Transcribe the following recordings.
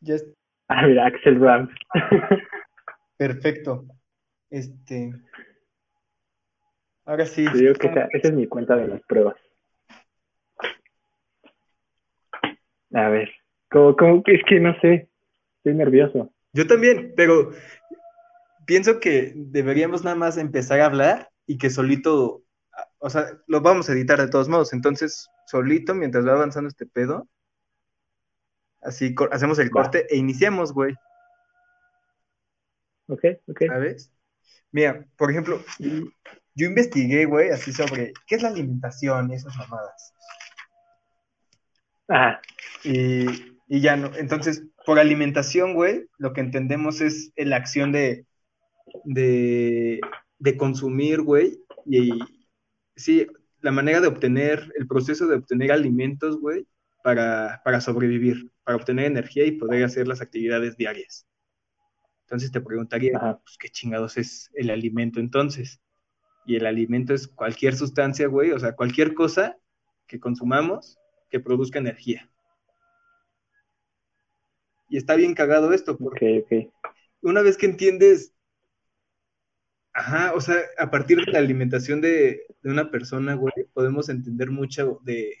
Ya es- Ah, mira, Axel Rams. perfecto. Este. Ahora sí. Te digo que esa, esa es mi cuenta de las pruebas. A ver, ¿cómo, cómo que es que no sé? Estoy nervioso. Yo también, pero pienso que deberíamos nada más empezar a hablar y que solito, o sea, lo vamos a editar de todos modos. Entonces, solito, mientras va avanzando este pedo, así hacemos el Va. corte e iniciamos, güey. ¿Ok? ¿Ok? ¿Sabes? Mira, por ejemplo, yo investigué, güey, así sobre qué es la alimentación y esas mamadas. Ajá, Y, y ya no. Entonces, por alimentación, güey, lo que entendemos es la acción de, de, de consumir, güey. Y sí, la manera de obtener, el proceso de obtener alimentos, güey, para, para sobrevivir, para obtener energía y poder hacer las actividades diarias. Entonces te preguntaría, ajá. pues, ¿qué chingados es el alimento entonces? Y el alimento es cualquier sustancia, güey, o sea, cualquier cosa que consumamos que produzca energía. Y está bien cagado esto, porque una vez que entiendes, ajá, o sea, a partir de la alimentación de, de una persona, güey, podemos entender mucho de,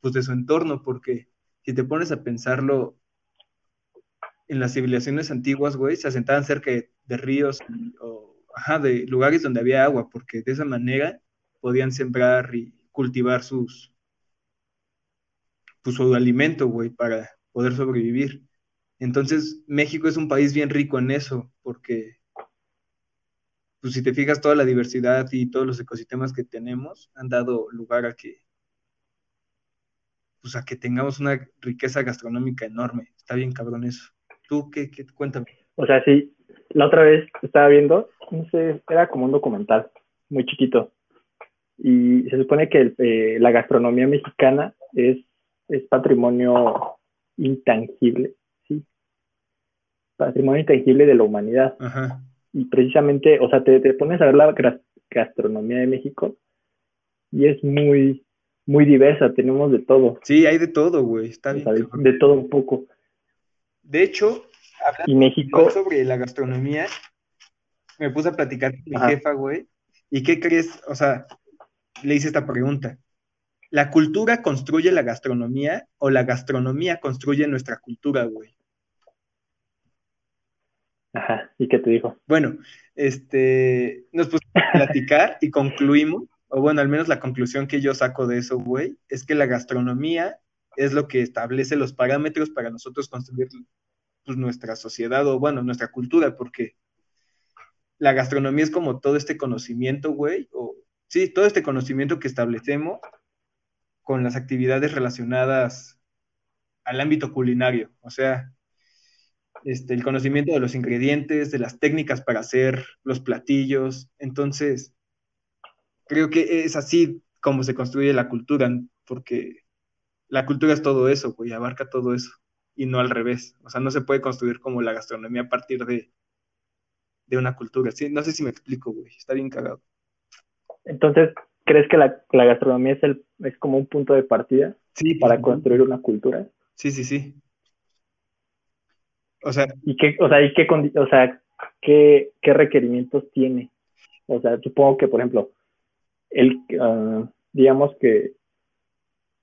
pues, de su entorno, porque si te pones a pensarlo, en las civilizaciones antiguas, güey, se asentaban cerca de, ríos o, de lugares donde había agua, porque de esa manera podían sembrar y cultivar sus, pues, su alimento, güey, para poder sobrevivir. Entonces, México es un país bien rico en eso, porque, pues si te fijas, toda la diversidad y todos los ecosistemas que tenemos han dado lugar a que, pues a que tengamos una riqueza gastronómica enorme. Está bien cabrón eso. ¿Tú qué, qué cuéntame? O sea, sí, la otra vez estaba viendo, no sé, era como un documental muy chiquito. Y se supone que el, eh, la gastronomía mexicana es, es patrimonio intangible, ¿sí? Patrimonio intangible de la humanidad. Ajá. Y precisamente, o sea, te, te pones a ver la gastronomía de México y es muy, muy diversa, tenemos de todo, Sí, hay de todo, güey. Está bien. de, todo un poco. De hecho, hablando Y México, sobre la gastronomía, me puse a platicar con mi Ajá. jefa, güey. ¿Y qué crees? O sea, le hice esta pregunta. ¿La cultura construye la gastronomía o la gastronomía construye nuestra cultura, güey? ajá, ¿y qué te dijo? Bueno, este, nos pusimos a platicar y concluimos, o bueno, al menos la conclusión que yo saco de eso, güey, es que la gastronomía es lo que establece los parámetros para nosotros construir pues, nuestra sociedad o, bueno, nuestra cultura, porque la gastronomía es como todo este conocimiento, güey, o sí, todo este conocimiento que establecemos con las actividades relacionadas al ámbito culinario, o sea, este, el conocimiento de los ingredientes, de las técnicas para hacer los platillos. Entonces, creo que es así como se construye la cultura, porque la cultura es todo eso, güey, abarca todo eso, y no al revés. O sea, no se puede construir como la gastronomía a partir de, de una cultura. Sí, no sé si me explico, güey, está bien cagado. Entonces, ¿crees que la, la gastronomía es, el, es como un punto de partida Sí, para pues, construir una cultura? sí, sí, sí. O sea, ¿Y qué, o sea, ¿y qué, o sea, qué, qué requerimientos tiene? O sea, supongo que, por ejemplo, el, ah, digamos que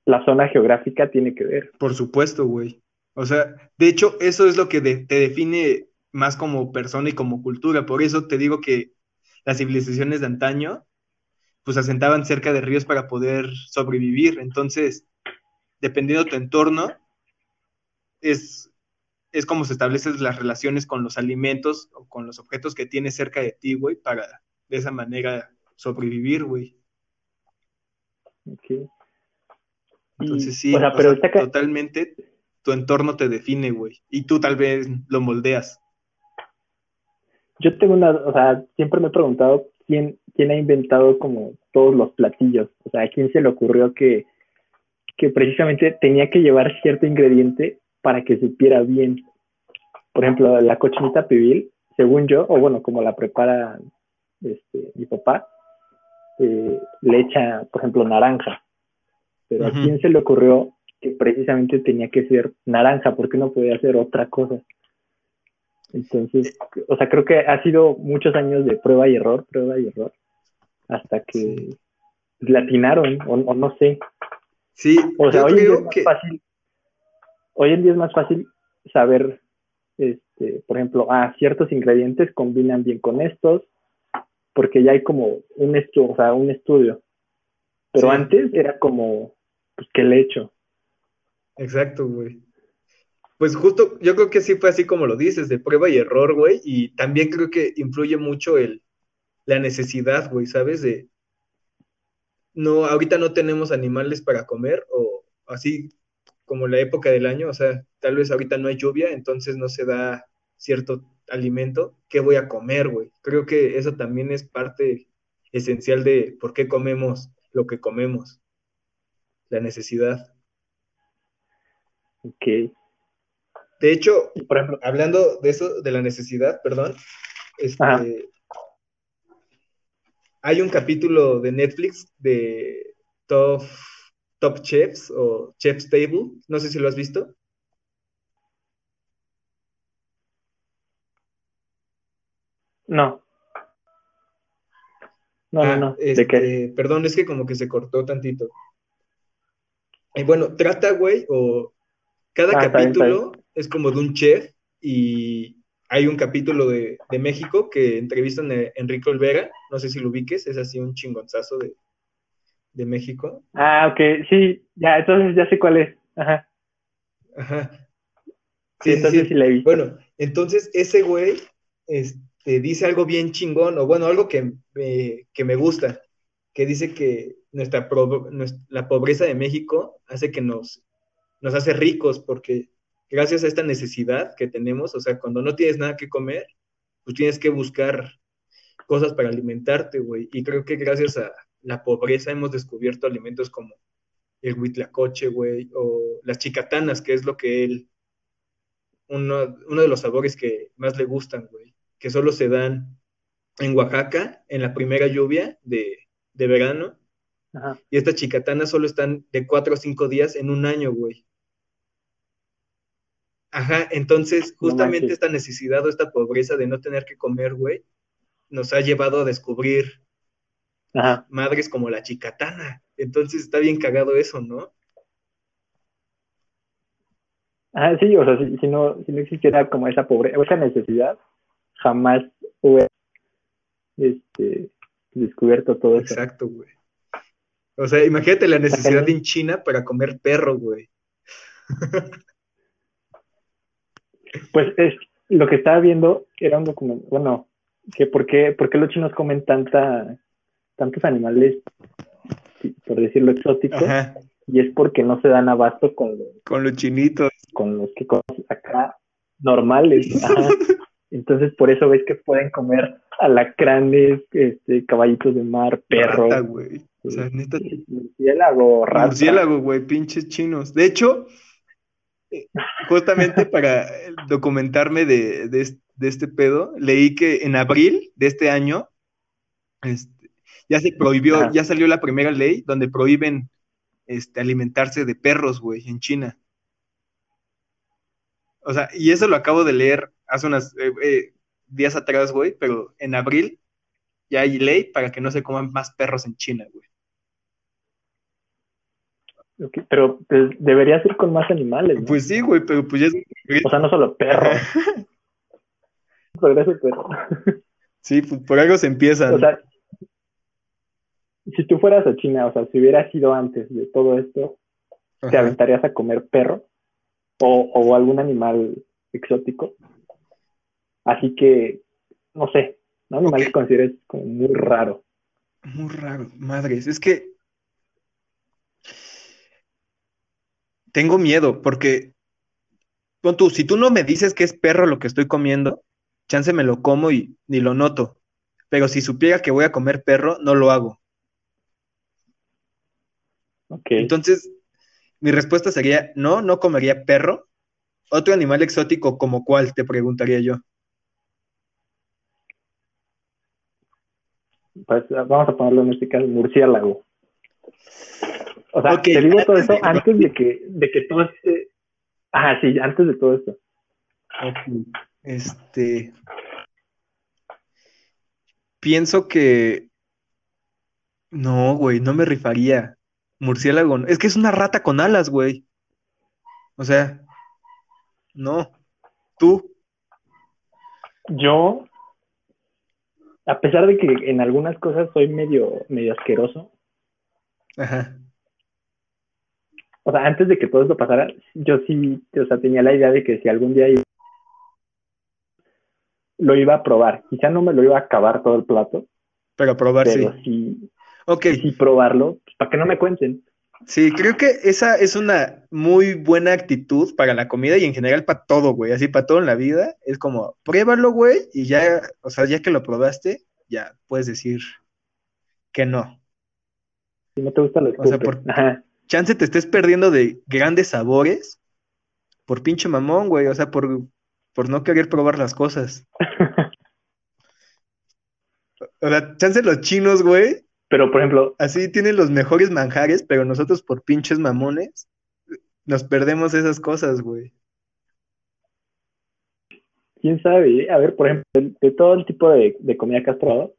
la zona geográfica tiene que ver. Por supuesto, güey. O sea, de hecho, eso es lo que te define más como persona y como cultura. Por eso te digo que las civilizaciones de antaño, pues asentaban cerca de ríos para poder sobrevivir. Entonces, dependiendo de tu entorno, es, es como se establecen las relaciones con los alimentos o con los objetos que tienes cerca de ti, güey, para de esa manera sobrevivir, güey. Ok. Entonces, sí, o sea, o pero sea, está ca- totalmente tu entorno te define, güey. Y tú tal vez lo moldeas. yo tengo una, o sea, siempre me he preguntado quién, quién ha inventado como todos los platillos. O sea, a quién se le ocurrió que, que precisamente tenía que llevar cierto ingrediente para que supiera bien. Por ejemplo, la cochinita pibil, según yo, o bueno, como la prepara este, mi papá, eh, le echa, por ejemplo, naranja. Pero a quién se le ocurrió que precisamente tenía que ser naranja, porque no podía hacer otra cosa. Entonces, o sea, creo que ha sido muchos años de prueba y error, prueba y error, hasta que latinaron, o, o no sé. Sí, O sea, hoy en, día es más fácil, hoy en día es más fácil saber, este, por ejemplo, ah, ciertos ingredientes combinan bien con estos, porque ya hay como un estudio, o sea, un estudio. Pero Sí. antes era como, pues, ¿qué le? Exacto, güey. Pues justo, yo creo que sí fue así como lo dices, de prueba y error, güey, y también creo que influye mucho el, la necesidad, güey, ¿sabes? De, no, ahorita no tenemos animales para comer, o así como la época del año, o sea, tal vez ahorita no hay lluvia, entonces no se da cierto alimento, ¿qué voy a comer, güey? Creo que eso también es parte esencial de por qué comemos lo que comemos, la necesidad. Ok. De hecho, por ejemplo, hablando de eso, de la necesidad, perdón, este, hay un capítulo de Netflix de Top, Top Chefs o Chef's Table, no sé si lo has visto. No. No, Ah, no, no. ¿De este, qué? perdón, es que como que se cortó tantito. Y bueno, trata, güey, o cada Ah, está bien, está capítulo es como de un chef y hay un capítulo de, de México que entrevistan a Enrique Olvera, no sé si lo ubiques, es así un chingonzazo de, de México. Ah, ok, sí, ya, entonces ya sé cuál es. Ajá. Ajá. Sí, Sí, sí, entonces sí. sí la vi. Bueno, entonces ese güey este, dice algo bien chingón, o bueno, algo que me, que me gusta, que dice que nuestra, pro- nues- la pobreza de México hace que nos, nos hace ricos, porque gracias a esta necesidad que tenemos, o sea, cuando no tienes nada que comer, pues tienes que buscar cosas para alimentarte, güey. Y creo que gracias a la pobreza hemos descubierto alimentos como el huitlacoche, güey, o las chicatanas, que es lo que él, uno, uno de los sabores que más le gustan, güey, que solo se dan en Oaxaca en la primera lluvia de, de verano, Ajá. y estas chicatanas solo están de cuatro o cinco días en un año, güey. Ajá, entonces justamente esta necesidad o esta pobreza de no tener que comer, güey, nos ha llevado a descubrir Ajá. madres como la chicatana. Entonces está bien cagado eso, ¿no? Ah, sí, o sea, si, si no, si no existiera como esa pobreza, esa necesidad, jamás hubiera este, descubierto todo eso. Exacto, güey. O sea, imagínate la necesidad en China para comer perro, güey. Pues es lo que estaba viendo era un documento, bueno, que por qué, por qué los chinos comen tanta, tantos animales, por decirlo exóticos, Ajá, y es porque no se dan abasto con los, con los chinitos. con los que acá normales. Ajá. Entonces por eso ves que pueden comer alacranes, este, caballitos de mar, perros, Rata, güey. O sea, neta, murciélago, rata. murciélago, güey, pinches chinos. De hecho, eh, justamente para documentarme de, de, de este pedo, leí que en abril de este año este, ya se prohibió, Ajá. ya salió la primera ley donde prohíben este, alimentarse de perros, güey, en China. O sea, y eso lo acabo de leer hace unos días atrás, güey, pero en abril ya hay ley para que no se coman más perros en China, güey. Pero pues, debería ser con más animales, ¿no? Pues sí, güey, pero pues ya es... O sea, no solo perros. Progreso, pero. Sí, pues por algo se empieza. O sea, si tú fueras a China, o sea, si hubieras ido antes de todo esto, ¿te Ajá. aventarías a comer perro? O, o algún animal exótico. Así que, no sé, un animal Ok. que consideres como muy raro. Muy raro, madres. Es que tengo miedo porque pon tú, si tú no me dices que es perro lo que estoy comiendo, chance me lo como y ni lo noto. Pero si supiera que voy a comer perro, no lo hago. Ok. Entonces, mi respuesta sería, no, no comería perro. Otro animal exótico como cuál, te preguntaría yo. Pues vamos a ponerlo en este caso, murciélago. O sea, Ok, te digo todo eso antes de que, de que todo este... Ah, sí, antes de todo esto. Este. Pienso que. No, güey, no me rifaría. Murciélago. Es que es una rata con alas, güey. O sea. No. Tú. Yo, a pesar de que en algunas cosas soy medio, medio asqueroso, Ajá. o sea, antes de que todo esto pasara, yo sí, o sea, tenía la idea de que si algún día iba- lo iba a probar, quizá no me lo iba a acabar todo el plato, Pero probar, sí. pero sí, Ok. sí probarlo, pues, para que no me cuenten. Sí, creo que esa es una muy buena actitud para la comida y en general para todo, güey. Así para todo en la vida. Es como, pruébalo, güey, y ya, o sea, ya que lo probaste, ya puedes decir que no. Si no te gusta lo O sea, escupes. por- Ajá. Chance te estés perdiendo de grandes sabores por pinche mamón, güey. O sea, por, por no querer probar las cosas. O sea, chance los chinos, güey, Pero, por ejemplo, así tienen los mejores manjares, pero nosotros por pinches mamones nos perdemos esas cosas, güey. quién sabe, a ver, por ejemplo, de, de todo el tipo de, de comida que has probado,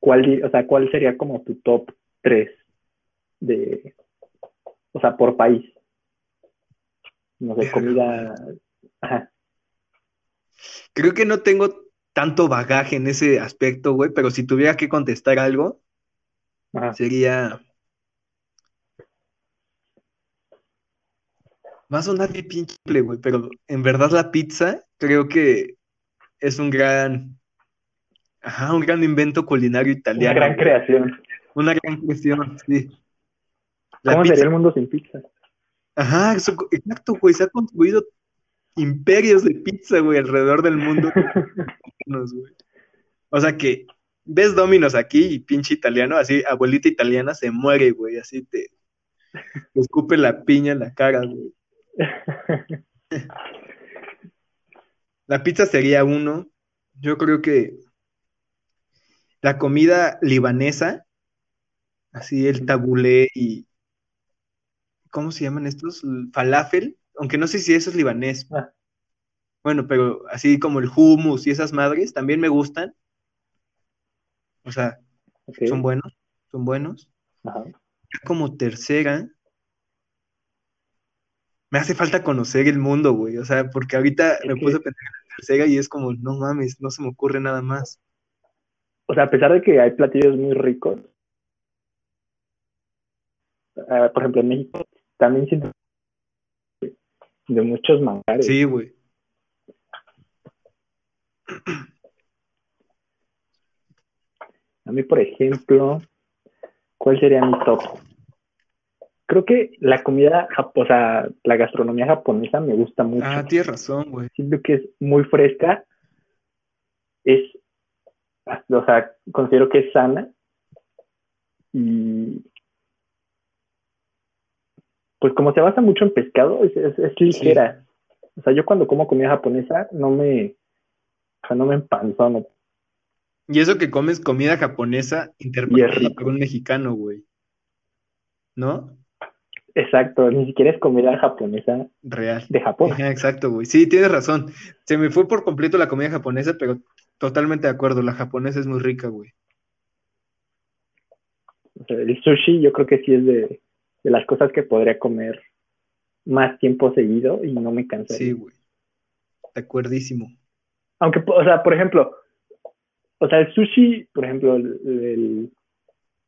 ¿cuál, o sea, ¿cuál sería como tu top 3 de, o sea, por país? No sé, comida, ajá, Creo que no tengo tanto bagaje en ese aspecto, güey, pero si tuviera que contestar algo, ajá. sería... Va a sonar bien pinche, güey, pero en verdad la pizza creo que es un gran... Ajá, un gran invento culinario Una italiano. gran güey. creación. Una gran cuestión, sí. La ¿Cómo pizza sería el mundo sin pizza? Ajá, eso- exacto, güey. Se ha construido imperios de pizza, güey, alrededor del mundo. Güey. O sea que ves Domino's aquí y pinche italiano, así, abuelita italiana se muere, güey, así te, te escupe la piña en la cara, güey. La pizza sería uno. Yo creo que la comida libanesa, así el tabulé y ¿cómo se llaman estos? El Falafel, aunque no sé si eso es libanés. Ah. Bueno, pero así como el hummus y esas madres también me gustan. O sea, son buenos, son buenos. ajá. Como tercera, me hace falta conocer el mundo, güey. O sea, porque ahorita me puse a pensar en la tercera y es como, no mames, no se me ocurre nada más. O sea, a pesar de que hay platillos muy ricos, ah, por ejemplo, en México también siento de muchos manjares. Sí, güey. A mí, por ejemplo, ¿cuál sería mi top? Creo que la comida, o sea, la gastronomía japonesa me gusta mucho. Ah, tienes razón, güey. Siento que es muy fresca. Es, o sea, considero que es sana. Y pues como se basa mucho en pescado, es, es, es ligera. O sea, yo cuando como comida japonesa no me, o sea, no me empanzono. Y eso que comes comida japonesa interpretada por un mexicano, güey. ¿No? Exacto, ni siquiera es comida japonesa Real. de Japón. Exacto, güey. Sí, tienes razón. Se me fue por completo la comida japonesa, pero totalmente de acuerdo. La japonesa es muy rica, güey. O sea, el sushi yo creo que sí es de, de las cosas que podría comer más tiempo seguido y no me cansaría. Sí, güey. De acuerdísimo. Aunque, o sea, por ejemplo, o sea, el sushi, por ejemplo, el, el-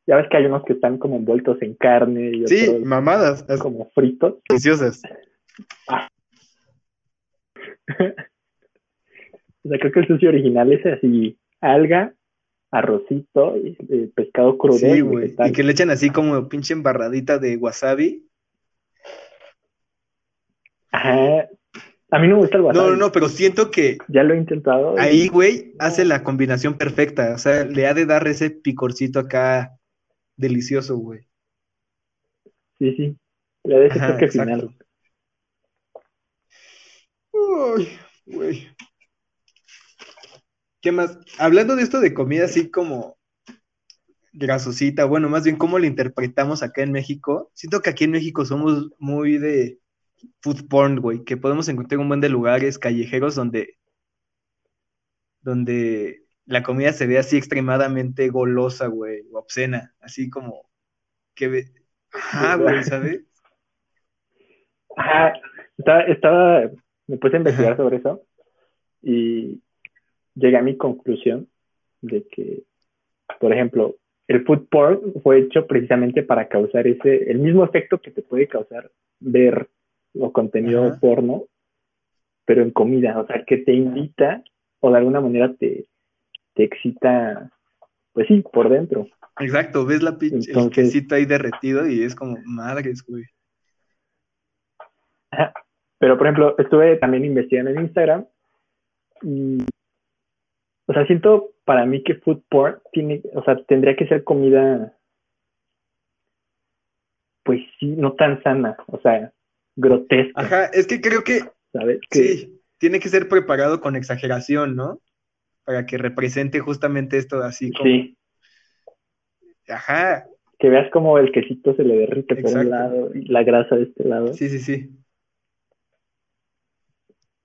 ya ves que hay unos que están como envueltos en carne y Sí, otros mamadas, as- como fritos. deliciosas. O sea, creo que el sushi original es así, alga, arrocito, eh, pescado crudo Sí, y güey. Y que le echan así como pinche embarradita de wasabi. Ajá. A mí no me gusta el wasabi. No, no, no, pero siento que Ya lo he intentado. y- ahí, güey, hace la combinación perfecta. O sea, le ha de dar ese picorcito acá delicioso, güey. Sí, sí. Le da ese toque final. Uy, güey. ¿Qué más? Hablando de esto de comida así como grasosita, bueno, más bien cómo la interpretamos acá en México. Siento que aquí en México somos muy de food porn, güey, que podemos encontrar un buen de lugares callejeros donde, donde la comida se ve así extremadamente golosa, güey, o obscena, así como que... Ajá, güey, ¿sabes? Ajá, estaba, estaba, me puse a investigar sobre eso y llegué a mi conclusión de que, por ejemplo, el food porn fue hecho precisamente para causar ese, el mismo efecto que te puede causar ver o contenido porno, pero en comida, o sea, que te invita o de alguna manera te, te excita, pues sí, por dentro. Exacto, ves la pinche, el quesito ahí derretido y es como, madres, güey. Pero, por ejemplo, estuve también investigando en Instagram y, o sea, siento para mí que food porn tiene, o sea, tendría que ser comida, pues sí, no tan sana, o sea, grotesca. Ajá, es que creo que, ¿sabes? sí, tiene que ser preparado con exageración, ¿no? Para que represente justamente esto así como... Sí. Ajá. Que veas como el quesito se le derrite por un lado y la grasa de este lado. Sí, sí, sí.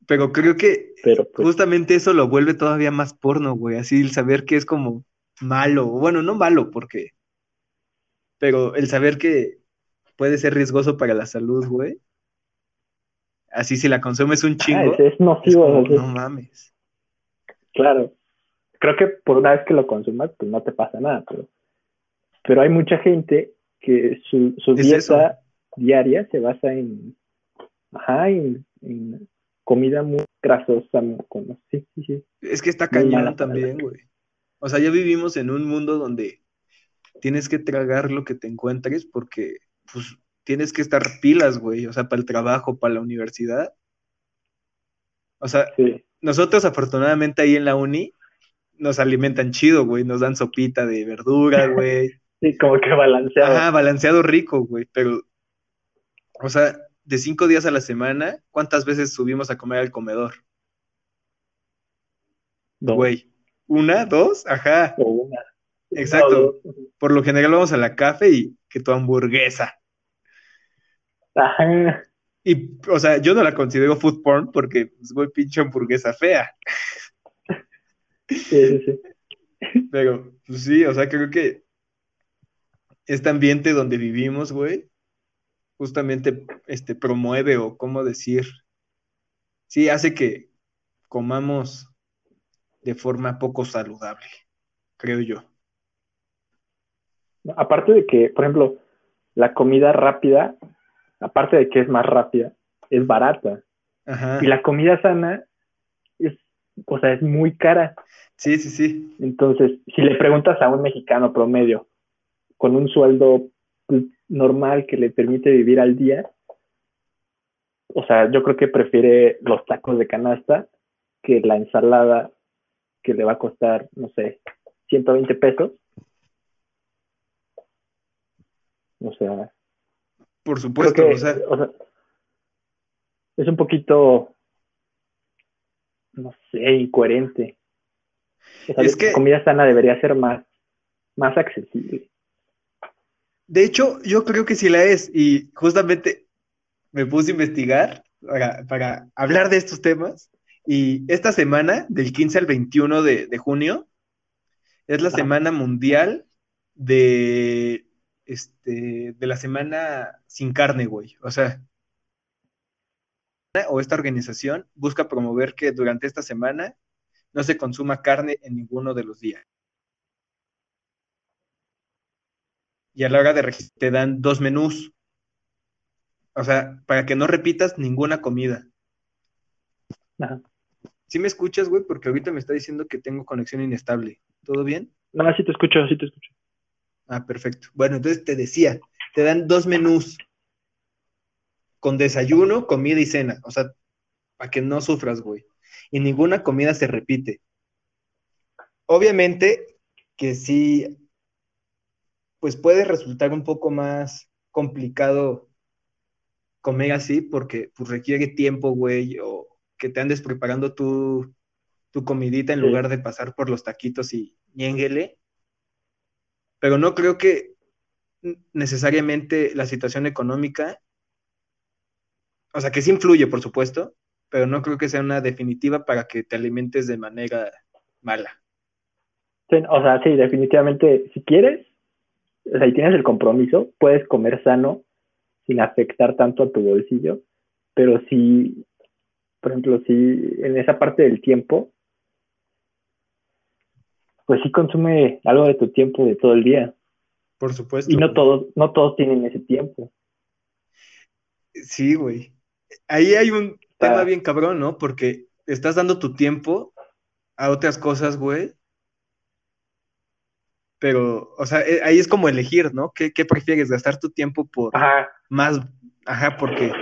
Pero creo que pues, justamente eso lo vuelve todavía más porno, güey. Así el saber que es como malo. Bueno, no malo, porque. Pero el saber que puede ser riesgoso para la salud, güey. Así si la consumes un chingo. es, nocivo. no mames. Claro. Creo que por una vez que lo consumas, pues no te pasa nada. Pero, pero hay mucha gente que su, su dieta diaria se basa en. Ajá, en comida muy grasosa, con... sí, sí, sí. Es que está cañón también, güey. O sea, ya vivimos en un mundo donde tienes que tragar lo que te encuentres porque, pues, tienes que estar pilas, güey. O sea, para el trabajo, para la universidad. O sea, nosotros afortunadamente ahí en la uni nos alimentan chido, güey. Nos dan sopita de verdura, güey. Sí, como que balanceado. Ajá, balanceado rico, güey. Pero, o sea, de cinco días a la semana, ¿cuántas veces subimos a comer al comedor? Güey, ¿una, dos? Ajá. una. Exacto. Por lo general vamos a la café y que tu hamburguesa. Ajá. Y, o sea, yo no la considero food porn porque es muy pinche hamburguesa fea. Sí, sí, sí. Pero, pues sí, o sea, creo que este ambiente donde vivimos, güey, justamente este, promueve o cómo decir, sí, hace que comamos de forma poco saludable, creo yo. Aparte de que, por ejemplo, la comida rápida, aparte de que es más rápida, es barata. Y la comida sana es, o sea, es muy cara. Sí, sí, sí. Entonces, si le preguntas a un mexicano promedio con un sueldo normal que le permite vivir al día, o sea, yo creo que prefiere los tacos de canasta que la ensalada que le va a costar, no sé, 120 pesos. O sea. Por supuesto, o, sea, es un poquito, no sé, incoherente. es que la comida sana debería ser más, más accesible. De hecho, yo creo que sí la es. Y justamente me puse a investigar para, hablar de estos temas. Y esta semana, del 15 al 21 de, junio, es la semana mundial de, este, de la semana sin carne, güey. O sea, o esta organización busca promover que durante esta semana no se consuma carne en ninguno de los días. y a la hora de registrar te dan dos menús. O sea, para que no repitas ninguna comida. Ajá. ¿Sí me escuchas, güey? Porque ahorita me está diciendo que tengo conexión inestable. ¿Todo bien? No, sí te escucho, sí te escucho. Ah, perfecto. Bueno, entonces te decía, te dan dos menús con desayuno, comida y cena. O sea, para que no sufras, güey. Y ninguna comida se repite. Obviamente que sí pues puede resultar un poco más complicado comer así porque pues requiere tiempo, güey, o que te andes preparando tu, tu comidita en lugar de pasar por los taquitos y ñénguele. Pero no creo que necesariamente la situación económica, o sea, que sí influye, por supuesto, pero no creo que sea una definitiva para que te alimentes de manera mala. o sea, sí, definitivamente, si quieres, o sea, y tienes el compromiso, puedes comer sano sin afectar tanto a tu bolsillo, pero si, por ejemplo, si en esa parte del tiempo, pues sí consume algo de tu tiempo de todo el día. Por supuesto. Y no todos, no todos tienen ese tiempo. Sí, güey. Ahí hay un tema bien cabrón, ¿no? Porque estás dando tu tiempo a otras cosas, güey. Pero, o sea, eh, ahí es como elegir, ¿no? ¿Qué, prefieres? ¿Gastar tu tiempo por más? Ajá, porque,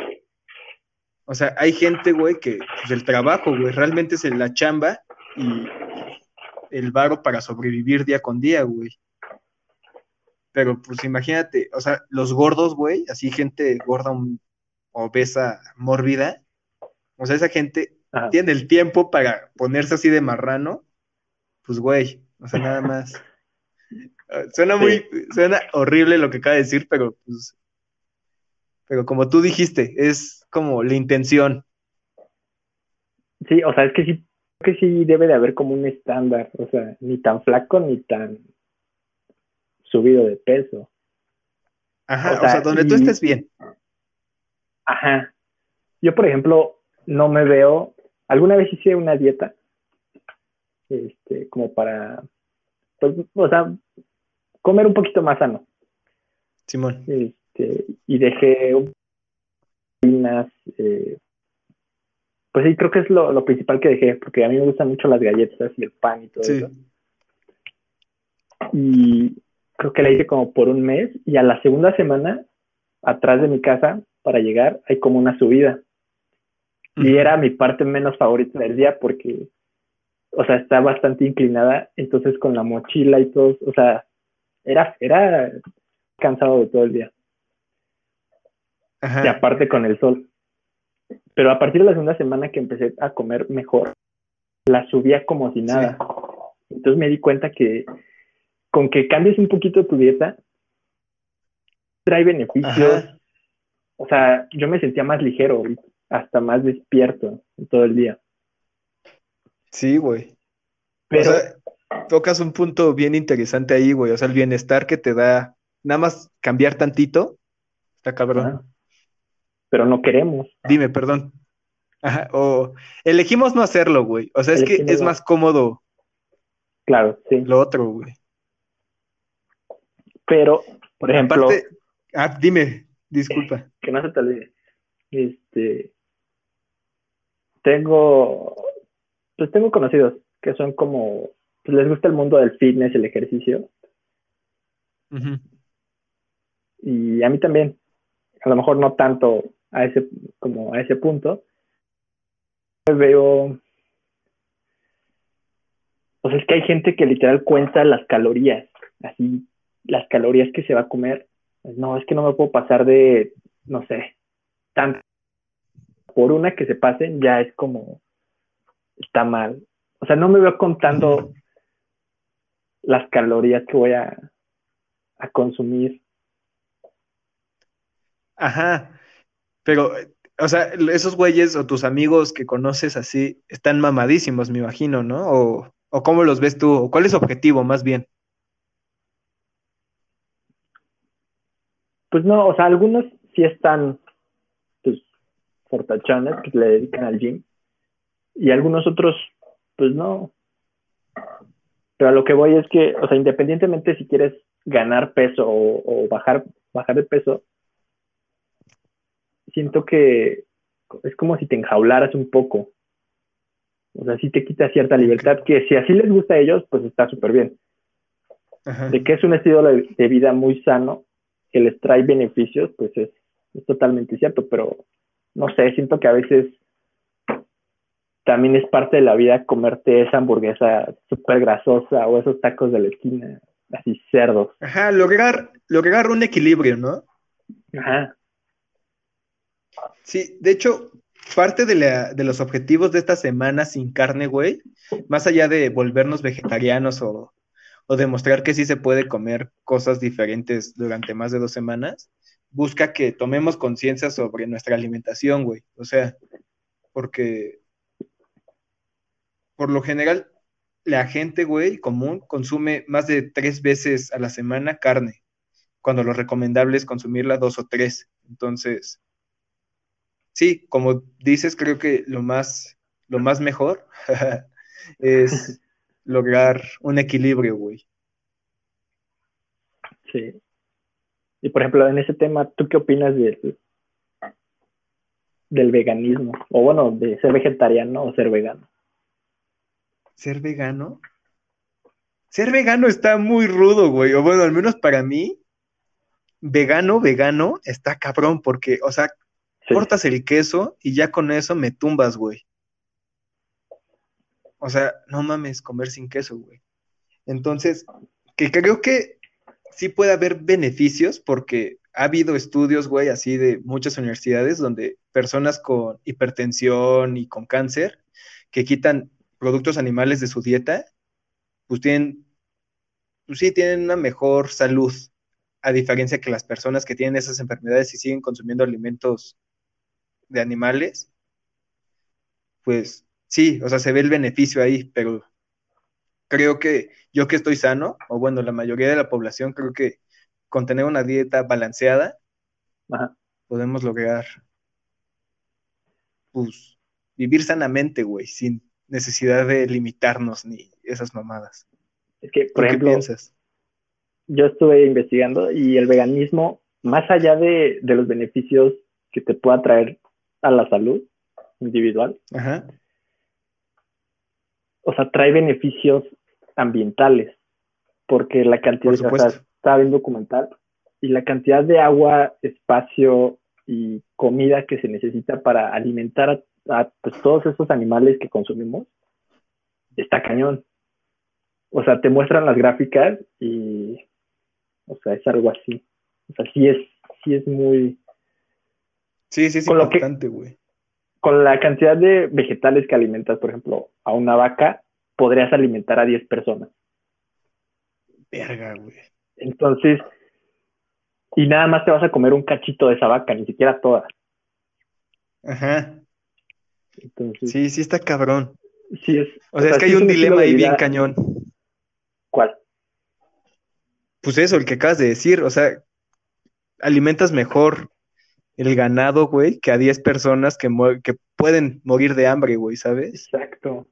o sea, hay gente, güey, que pues, el trabajo, güey, realmente es la chamba y el varo para sobrevivir día con día, güey. Pero pues imagínate, o sea, los gordos, güey, así gente gorda, obesa, mórbida, o sea, esa gente tiene el tiempo para ponerse así de marrano, pues güey, o sea, nada más. Suena muy, suena horrible lo que acaba de decir, pero pues, pero como tú dijiste, es como la intención. Sí, o sea, es que sí, que sí debe de haber como un estándar, o sea, ni tan flaco ni tan subido de peso. Ajá, o sea, donde tú estés bien. Ajá. Yo, por ejemplo, no me veo, alguna vez hice una dieta, este, como para, pues, o sea, comer un poquito más sano. Simón. Este, y dejé unas, eh, pues sí, creo que es lo, lo, principal que dejé, porque a mí me gustan mucho las galletas y el pan y todo sí. eso. Y creo que la hice como por un mes y a la segunda semana, atrás de mi casa, para llegar, hay como una subida. Y era mi parte menos favorita del día porque, o sea, está bastante inclinada, entonces con la mochila y todo, o sea, era, era cansado de todo el día. Y aparte con el sol. Pero a partir de la segunda semana que empecé a comer mejor, la subía como si nada. Entonces me di cuenta que con que cambies un poquito tu dieta, trae beneficios. O sea, yo me sentía más ligero, hasta más despierto todo el día. Sí, güey. Pero tocas un punto bien interesante ahí, güey. O sea, el bienestar que te da nada más cambiar tantito, está cabrón. Pero no queremos. Dime, perdón. Ajá, o elegimos no hacerlo, güey. O sea, es que es más cómodo. Claro, sí. Lo otro, güey. Pero, por ejemplo. ah, dime, disculpa. Que no se te olvide. Este. Tengo. Pues tengo conocidos que son como. Pues les gusta el mundo del fitness, el ejercicio. Y a mí también. A lo mejor no tanto a ese, como a ese punto. Veo. Pues es que hay gente que literal cuenta las calorías. Así las calorías que se va a comer, pues, no, es que no me puedo pasar de, no sé, tanto. Por una que se pasen ya es como, está mal. O sea, no me veo contando las calorías que voy a, a consumir. Ajá, pero, o sea, esos güeyes o tus amigos que conoces así están mamadísimos, me imagino, ¿no? O, o cómo los ves tú, o cuál es su objetivo más bien. Pues no, o sea, algunos sí están, pues, fortachones que le dedican al gym. Y algunos otros, pues no. Pero a lo que voy es que, o sea, independientemente si quieres ganar peso o, bajar, bajar de peso, siento que es como si te enjaularas un poco. O sea, sí te quita cierta libertad, que si así les gusta a ellos, pues está súper bien. De que es un estilo de vida muy sano, que les trae beneficios, pues es, totalmente cierto, pero no sé, siento que a veces también es parte de la vida comerte esa hamburguesa súper grasosa o esos tacos de la esquina, así cerdos. Ajá, lograr, lograr un equilibrio, ¿no? Ajá. Sí, de hecho, parte de, la, de los objetivos de esta semana sin carne, güey, más allá de volvernos vegetarianos o, o demostrar que sí se puede comer cosas diferentes durante más de dos semanas, busca que tomemos conciencia sobre nuestra alimentación, güey. O sea, porque por lo general la gente, güey, común consume más de tres veces a la semana carne, cuando lo recomendable es consumirla dos o tres. Entonces, sí, como dices, creo que lo más, lo más mejor es lograr un equilibrio, güey. Sí. Y por ejemplo, en ese tema, ¿tú qué opinas del, del veganismo? O bueno, de ser vegetariano o ser vegano. ¿Ser vegano? Ser vegano está muy rudo, güey. O bueno, al menos para mí, vegano, vegano, está cabrón, porque, o sea, cortas el queso y ya con eso me tumbas, güey. O sea, no mames comer sin queso, güey. Entonces, que creo que sí puede haber beneficios porque ha habido estudios, güey, así de muchas universidades donde personas con hipertensión y con cáncer que quitan productos animales de su dieta, pues tienen, pues sí, tienen una mejor salud, a diferencia que las personas que tienen esas enfermedades y siguen consumiendo alimentos de animales, pues sí, o sea, se ve el beneficio ahí, pero creo que yo que estoy sano, o bueno, la mayoría de la población, creo que con tener una dieta balanceada, podemos lograr, pues, vivir sanamente, güey, sin necesidad de limitarnos ni esas mamadas. Es que, por ejemplo, piensas? yo estuve investigando y el veganismo, más allá de, de los beneficios que te pueda traer a la salud individual, o sea, trae beneficios ambientales, porque la cantidad, de, o sea, estaba bien documental, y la cantidad de agua, espacio y comida que se necesita para alimentar a, pues, todos esos animales que consumimos, está cañón. O sea, te muestran las gráficas y, o sea, es algo así. O sea, sí es, sí es muy... Sí, sí es con importante, güey. Con la cantidad de vegetales que alimentas, por ejemplo, a una vaca, podrías alimentar a 10 personas. Verga, güey. Entonces, y nada más te vas a comer un cachito de esa vaca, ni siquiera toda. Ajá. Entonces, sí, sí está cabrón. Sí es. O, sea, es que hay un dilema ahí bien cañón. ¿Cuál? Pues eso, el que acabas de decir, o sea, alimentas mejor el ganado, güey, que a 10 personas que, que pueden morir de hambre, güey, ¿sabes? Exacto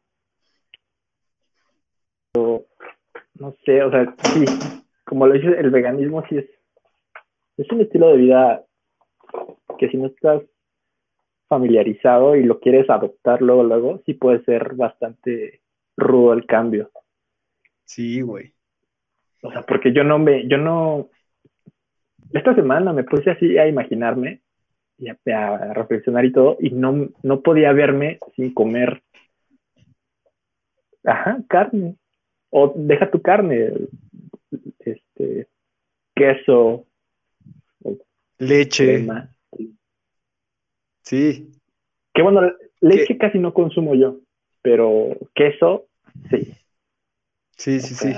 no sé, o sea, sí, como lo dices, el veganismo sí es, es un estilo de vida que si no estás familiarizado y lo quieres adoptar luego, luego, sí puede ser bastante rudo el cambio. Sí, güey. O sea, porque yo no me, yo no, esta semana me puse así a imaginarme y a, a, reflexionar y todo, y no, no podía verme sin comer, ajá, carne o deja tu carne, este, queso, leche. Sí. Que bueno, leche casi no consumo yo, pero queso, sí. Sí, sí, sí.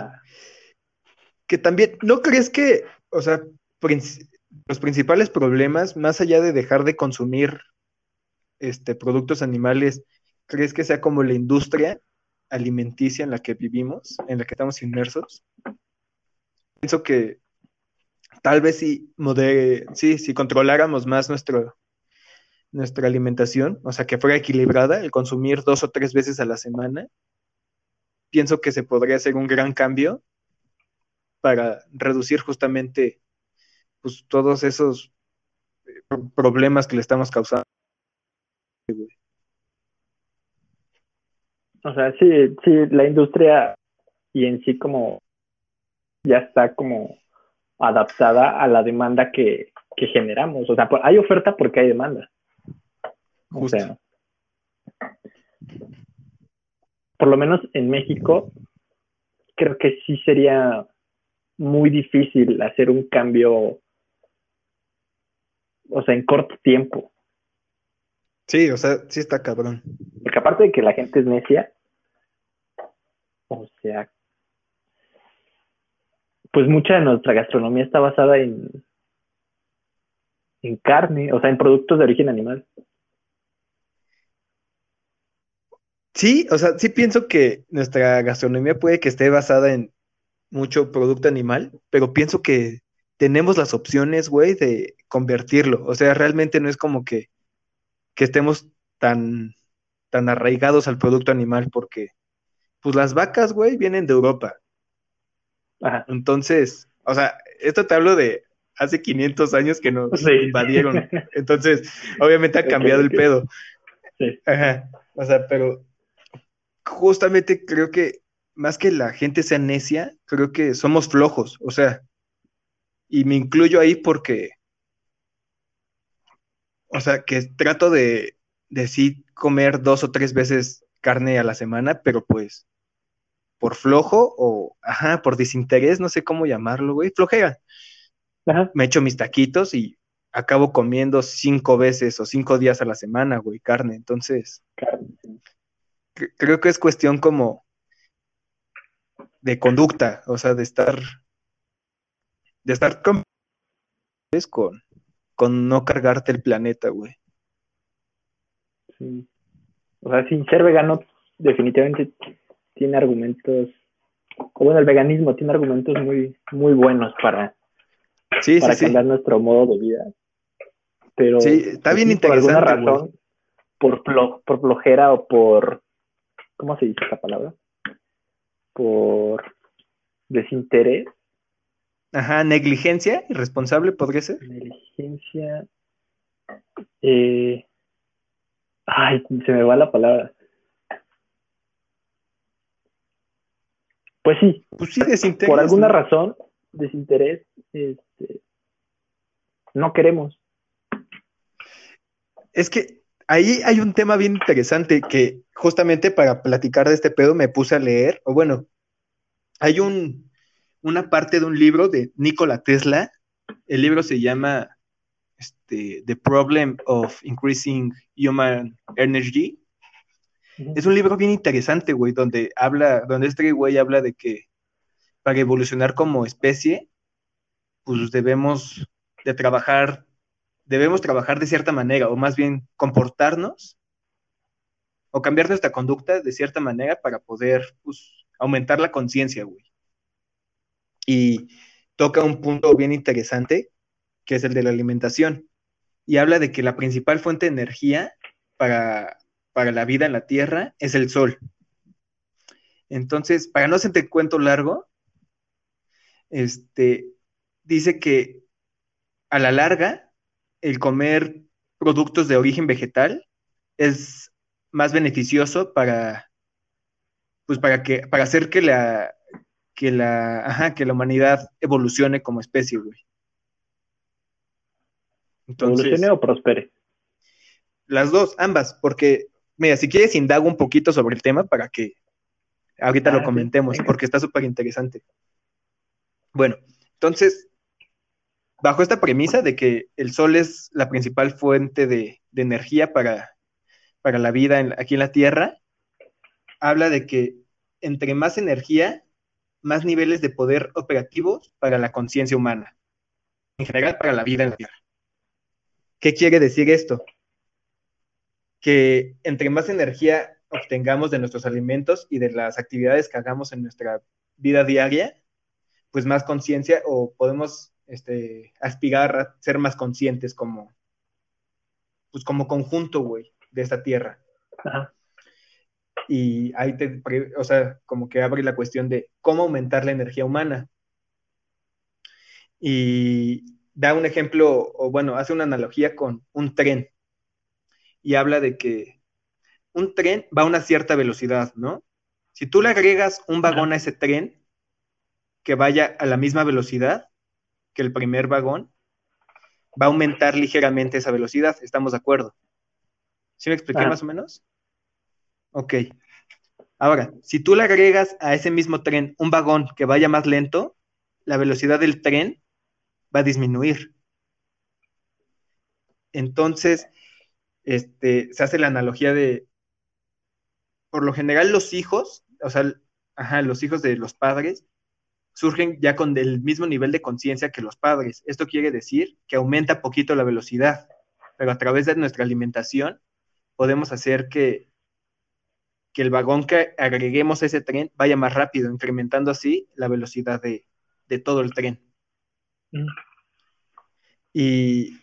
Que también, ¿no crees que, o sea, los principales problemas, más allá de dejar de consumir este, productos animales, crees que sea como la industria alimenticia en la que vivimos, en la que estamos inmersos. Pienso que tal vez si, sí, si controláramos más nuestro, nuestra alimentación, o sea, que fuera equilibrada, el consumir dos o tres veces a la semana, pienso que se podría hacer un gran cambio para reducir justamente pues, todos esos eh, problemas que le estamos causando. O sea, sí, sí, la industria y en sí como ya está como adaptada a la demanda que, que generamos. O sea, hay oferta porque hay demanda. O sea, por lo menos en México, creo que sí sería muy difícil hacer un cambio, o sea, en corto tiempo. Sí, o sea, sí está cabrón. Porque aparte de que la gente es necia, o sea, pues mucha de nuestra gastronomía está basada en, en carne, o sea, en productos de origen animal. Sí, o sea, sí pienso que nuestra gastronomía puede que esté basada en mucho producto animal, pero pienso que tenemos las opciones, güey, de convertirlo. O sea, realmente no es como que, que estemos tan, tan arraigados al producto animal, porque, pues las vacas, güey, vienen de Europa. Ajá. Entonces, o sea, esto te hablo de hace 500 años que nos Sí. invadieron. Entonces, obviamente ha cambiado el pedo. Sí. Ajá. O sea, pero justamente creo que más que la gente sea necia, creo que somos flojos. O sea, y me incluyo ahí porque, o sea, que trato de, de sí comer dos o tres veces carne a la semana, pero pues por flojo o, ajá, por desinterés, no sé cómo llamarlo, güey, flojera. Ajá. Me echo mis taquitos y acabo comiendo cinco veces o cinco días a la semana, güey, carne. Entonces, Carne, creo que es cuestión como de conducta, o sea, de estar, de estar con, con, no cargarte el planeta, güey. Sí. O sea, sin ser vegano, definitivamente tiene argumentos, o bueno, el veganismo tiene argumentos muy, muy buenos para, Sí, para sí, sí. cambiar nuestro modo de vida. Pero Sí, está bien sí, por alguna interesante, güey. razón, por, por flojera o por, ¿cómo se dice esta palabra? Por desinterés, Ajá, negligencia, irresponsable podría ser. negligencia. Eh, ay, se me va la palabra. Pues sí, Pues sí, desinterés. por alguna ¿no? razón, desinterés, este, no queremos. Es que ahí hay un tema bien interesante que justamente para platicar de este pedo me puse a leer, o bueno, hay un, una parte de un libro de Nikola Tesla, el libro se llama este, The Problem of Increasing Human Energy. Es un libro bien interesante, güey, donde habla, donde este güey habla de que para evolucionar como especie, pues debemos de trabajar, debemos trabajar de cierta manera, o más bien comportarnos, o cambiar nuestra conducta de cierta manera para poder, pues, aumentar la conciencia, güey. Y toca un punto bien interesante, que es el de la alimentación, y habla de que la principal fuente de energía para para la vida en la Tierra es el Sol. Entonces, para no hacerte cuento largo, este, dice que a la larga, el comer productos de origen vegetal es más beneficioso para, pues para que, para hacer que la, que la, ajá, que la humanidad evolucione como especie, güey. Entonces, ¿Evolucione o prospere? las dos, ambas, porque Mira, si quieres indago un poquito sobre el tema para que ahorita Ah, lo sí, comentemos, venga. porque está súper interesante. Bueno, entonces, bajo esta premisa de que el sol es la principal fuente de, de energía para, para la vida en- aquí en la Tierra, habla de que entre más energía, más niveles de poder operativos para la conciencia humana, en general para la vida en la Tierra. ¿Qué quiere decir esto? que entre más energía obtengamos de nuestros alimentos y de las actividades que hagamos en nuestra vida diaria, pues más conciencia o podemos este, aspirar a ser más conscientes como, pues como conjunto, güey, de esta tierra. Ajá. Y ahí te, o sea, como que abre la cuestión de cómo aumentar la energía humana. Y da un ejemplo, o bueno, hace una analogía con un tren y habla de que un tren va a una cierta velocidad, ¿no? Si tú le agregas un vagón a ese tren que vaya a la misma velocidad que el primer vagón, va a aumentar ligeramente esa velocidad, ¿estamos de acuerdo? ¿Sí me expliqué Ajá. más o menos? Ok. Ahora, si tú le agregas a ese mismo tren un vagón que vaya más lento, la velocidad del tren va a disminuir. Entonces, este, se hace la analogía de, por lo general los hijos, o sea, ajá, los hijos de los padres, surgen ya con el mismo nivel de conciencia que los padres. Esto quiere decir que aumenta poquito la velocidad, pero a través de nuestra alimentación podemos hacer que, que el vagón que agreguemos a ese tren vaya más rápido, incrementando así la velocidad de, todo el tren. Mm. Y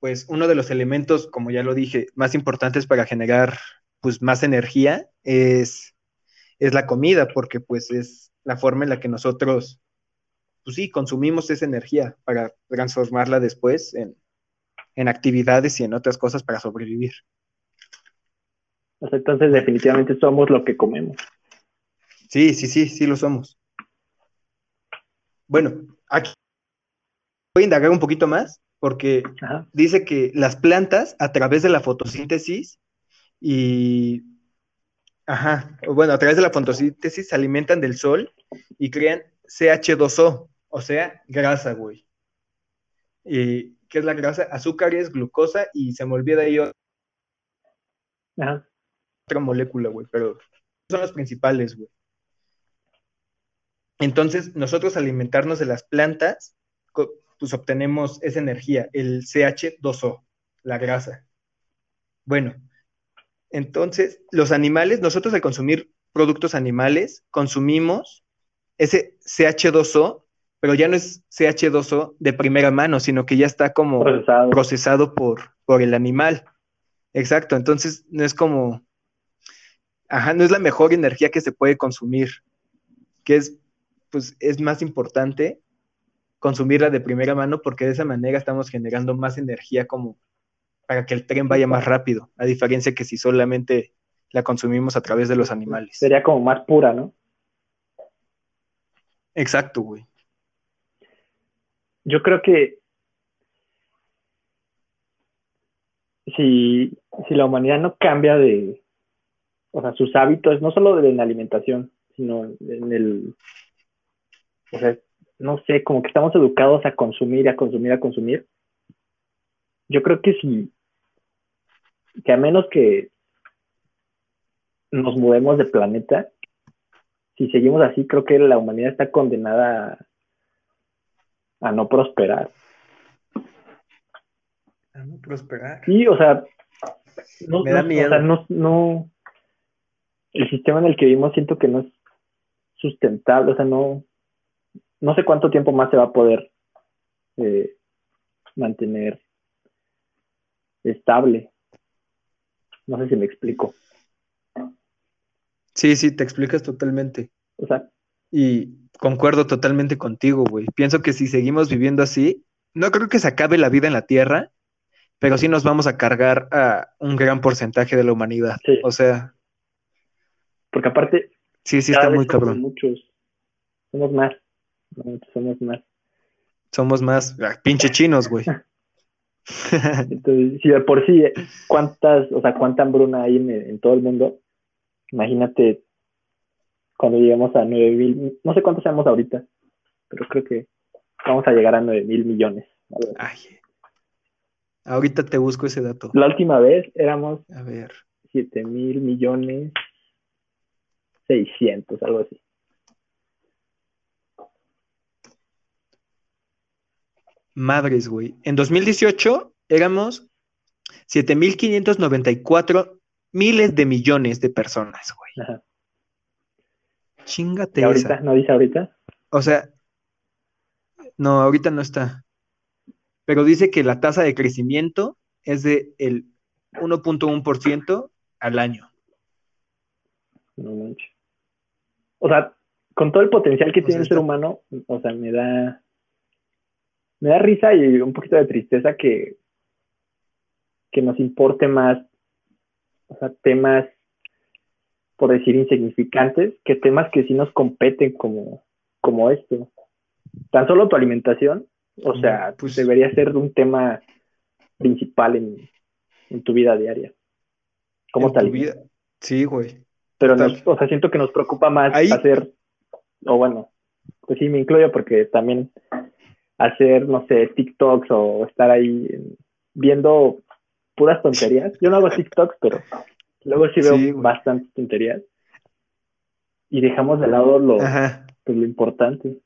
pues uno de los elementos, como ya lo dije, más importantes para generar pues más energía es, es la comida, porque pues es la forma en la que nosotros, pues sí, consumimos esa energía para transformarla después en, en actividades y en otras cosas para sobrevivir. Entonces definitivamente somos lo que comemos. Sí, sí, sí, sí lo somos. Bueno, aquí voy a indagar un poquito más porque dice que las plantas a través de la fotosíntesis y Ajá, bueno, a través de la fotosíntesis se alimentan del sol y crean CH2O, o sea, grasa, güey. ¿Y qué es la grasa? Azúcares, glucosa y se me olvida ahí Ajá. Otra molécula, güey, pero son los principales, güey. Entonces, nosotros alimentarnos de las plantas, pues obtenemos esa energía, el CH2O, la grasa. Bueno, entonces, los animales, nosotros al consumir productos animales, consumimos ese CH2O, pero ya no es CH2O de primera mano, sino que ya está como procesado, por, por el animal. Exacto, entonces no es como, ajá, no es la mejor energía que se puede consumir, que es, pues, es más importante consumirla de primera mano porque de esa manera estamos generando más energía como para que el tren vaya más rápido, a diferencia que si solamente la consumimos a través de los animales. Sería como más pura, ¿no? Exacto, güey. Yo creo que si, si la humanidad no cambia de, o sea, sus hábitos, no solo de la alimentación, sino en el, o sea, no sé, como que estamos educados a consumir, a consumir, a consumir. Yo creo que si, que a menos que nos mudemos de planeta, si seguimos así, creo que la humanidad está condenada a, no prosperar. A no prosperar. Sí, o sea, no, Me da miedo. O sea, no, no, el sistema en el que vivimos siento que no es sustentable, o sea, no, no sé cuánto tiempo más se va a poder eh, mantener estable. No sé si me explico. Sí, sí, te explicas totalmente. O sea. Y concuerdo totalmente contigo, güey. Pienso que si seguimos viviendo así, no creo que se acabe la vida en la Tierra, pero sí nos vamos a cargar a un gran porcentaje de la humanidad. Sí. O sea. Porque aparte. Sí, sí, está muy cabrón. Muchos. Somos más. somos más. Somos más. Ah, pinche chinos, güey. Entonces, si de por sí, ¿cuántas, o sea, cuánta hambruna hay en, todo el mundo? Imagínate cuando lleguemos a 9 mil, no sé cuántos seamos ahorita, pero creo que vamos a llegar a 9 mil millones. Ay, ahorita te busco ese dato. La última vez éramos a ver. 7 mil millones 600, algo así. Madres, güey. En 2018 éramos 7.594 miles de millones de personas, güey. Ajá. Chingate. ¿Y ahorita? ¿No dice ahorita? O sea, no, ahorita no está. Pero dice que la tasa de crecimiento es de el 1.1% al año. No manches. O sea, con todo el potencial que tiene el ser humano, o sea, me da me da risa y un poquito de tristeza que, que nos importe más, o sea, temas, por decir, insignificantes, que temas que sí nos competen como, como esto. Tan solo tu alimentación, o sea, pues, debería ser un tema principal en, tu vida diaria. ¿Cómo tal? Vida? Sí, güey. Pero, o sea, siento que nos preocupa más hacer, o bueno, pues sí, me incluyo porque también hacer, no sé, TikToks o estar ahí viendo puras tonterías. Yo no hago TikToks, pero luego sí veo bastantes tonterías. Y dejamos de lado lo, pues, lo importante.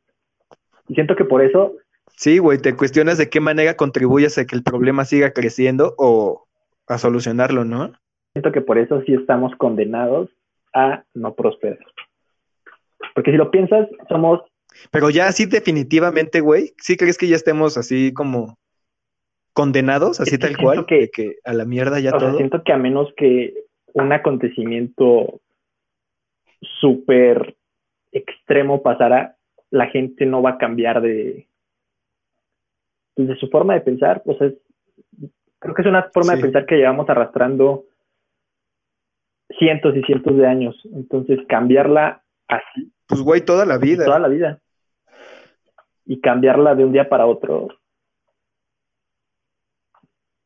Y siento que por eso... Sí, güey, te cuestionas de qué manera contribuyes a que el problema siga creciendo o a solucionarlo, ¿no? Siento que por eso sí estamos condenados a no prosperar. Porque si lo piensas, somos... Pero ya así definitivamente, güey, ¿sí crees que ya estemos así como condenados, así tal cual, que, que a la mierda ya todo? siento que a menos que un acontecimiento súper extremo pasara, la gente no va a cambiar de, de su forma de pensar. O sea, creo que es una forma de pensar que llevamos arrastrando cientos y cientos de años. Entonces, cambiarla así. Pues, güey, toda la vida. Toda la vida. Y cambiarla de un día para otro.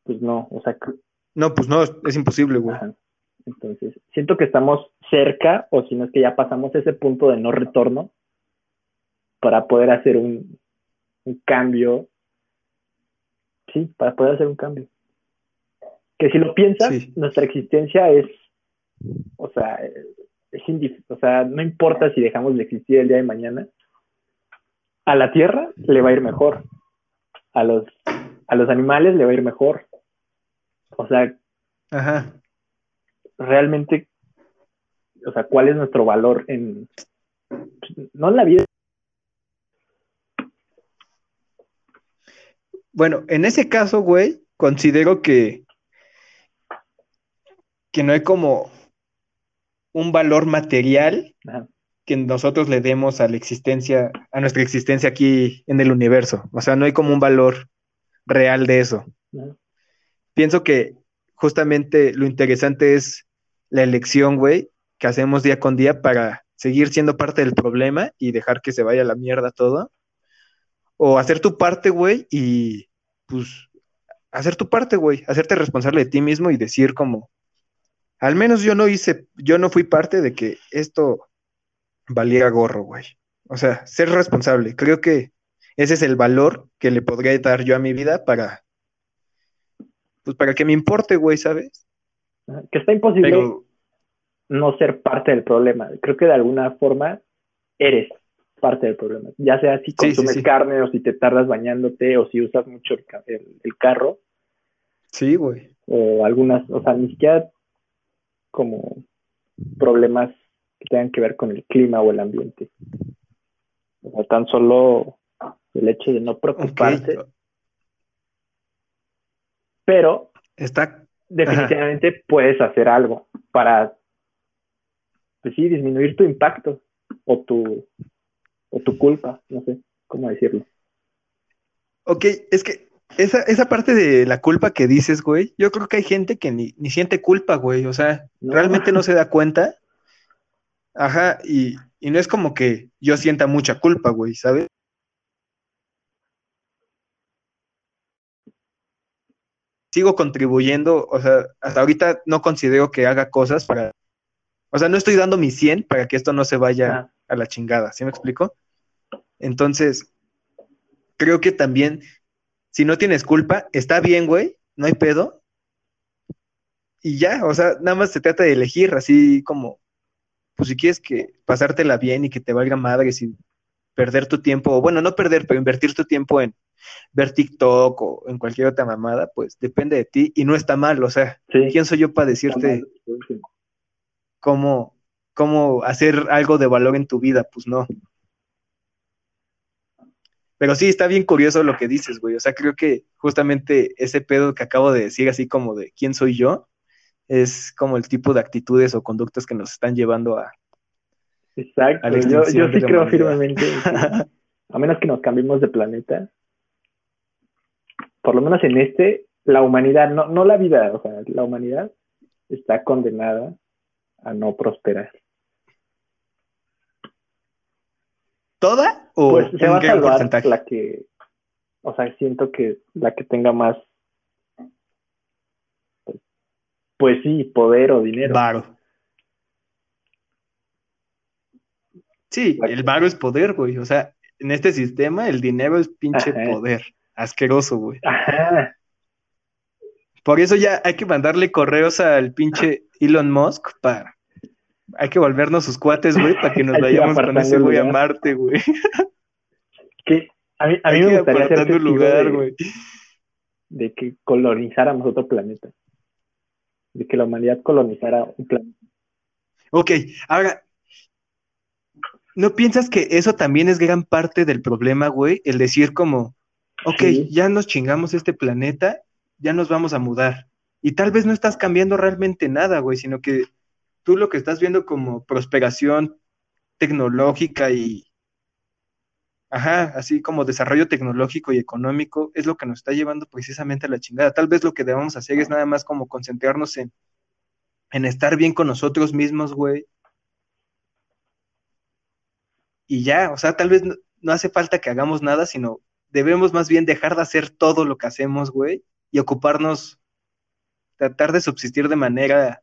Pues no, o sea. No, pues no, es imposible, güey. Entonces, siento que estamos cerca, o si no es que ya pasamos ese punto de no retorno, para poder hacer un, cambio. Sí, para poder hacer un cambio. Que si lo piensas, nuestra existencia es, o sea, es o sea, no importa si dejamos de existir el día de mañana, a la Tierra le va a ir mejor, a los, a los animales le va a ir mejor. O sea, Ajá realmente, o sea, cuál es nuestro valor en, no en la vida. Bueno, en ese caso, güey, considero que, que no hay como un valor material que nosotros le demos a la existencia, a nuestra existencia aquí en el universo. O sea, no hay como un valor real de eso. Pienso que justamente lo interesante es la elección, güey, que hacemos día con día para seguir siendo parte del problema y dejar que se vaya a la mierda todo. O hacer tu parte, güey, y pues hacer tu parte, güey, hacerte responsable de ti mismo y decir como, al menos yo no hice, yo no fui parte de que esto valiera gorro, güey. O sea, ser responsable. Creo que ese es el valor que le podría dar yo a mi vida para pues para que me importe, güey, ¿sabes? Que está imposible no ser parte del problema. Creo que de alguna forma eres parte del problema. Ya sea si consumes carne o si te tardas bañándote o si usas mucho el, carro. Sí, güey. O algunas, o sea, ni siquiera como problemas que tengan que ver con el clima o el ambiente. O sea, tan solo el hecho de no preocuparse pero está definitivamente puedes hacer algo para pues sí disminuir tu impacto o tu o tu culpa, no sé cómo decirlo. Ok, es que esa, esa parte de la culpa que dices, güey, yo creo que hay gente que ni, siente culpa, güey, o sea, realmente no se da cuenta. Ajá, y, y no es como que yo sienta mucha culpa, güey, ¿sabes? sigo contribuyendo, o sea, hasta ahorita no considero que haga cosas para, o sea, no estoy dando mi 100 para que esto no se vaya a la chingada, ¿sí me explico? Entonces, creo que también, si no tienes culpa, está bien, güey, no hay pedo. Y ya, o sea, nada más se trata de elegir, así como, pues si quieres que pasártela bien y que te valga madre sin perder tu tiempo, o bueno, no perder, pero invertir tu tiempo en ver TikTok o en cualquier otra mamada, pues depende de ti y no está mal, o sea, ¿quién soy yo para decirte cómo, cómo hacer algo de valor en tu vida? Pues no. Pero sí, está bien curioso lo que dices, güey. O sea, creo que justamente ese pedo que acabo de decir, así como de quién soy yo, es como el tipo de actitudes o conductas que nos están llevando a. Exacto, yo, yo sí creo firmemente. a menos que nos cambiemos de planeta, por lo menos en este, la humanidad, no, no la vida, o sea, la humanidad está condenada a no prosperar. ¿Toda? ¿O pues se va a salvar la que, o sea, siento que la que tenga más, pues, sí, poder o dinero. Claro. Sí, el varo es poder, güey. O sea, en este sistema el dinero es pinche poder asqueroso, güey. Ajá. Por eso ya hay que mandarle correos al pinche Elon Musk para. Hay que volvernos sus cuates, güey, para que nos vayamos con ese güey a Marte, güey. Que a mí, a mí me gustaría ser lugar, de, güey. de que colonizáramos otro planeta. De que la humanidad colonizara un planeta. Ok, ahora, ¿no piensas que eso también es gran parte del problema, güey? El decir como, ok, Sí. ya nos chingamos este planeta, ya nos vamos a mudar. Y tal vez no estás cambiando realmente nada, güey, sino que tú lo que estás viendo como prosperación tecnológica y, ajá, así como desarrollo tecnológico y económico, es lo que nos está llevando precisamente a la chingada. Tal vez lo que debemos hacer es nada más como concentrarnos en, en estar bien con nosotros mismos, güey. Y ya, o sea, tal vez no, no hace falta que hagamos nada, sino debemos más bien dejar de hacer todo lo que hacemos, güey, y ocuparnos, tratar de subsistir de manera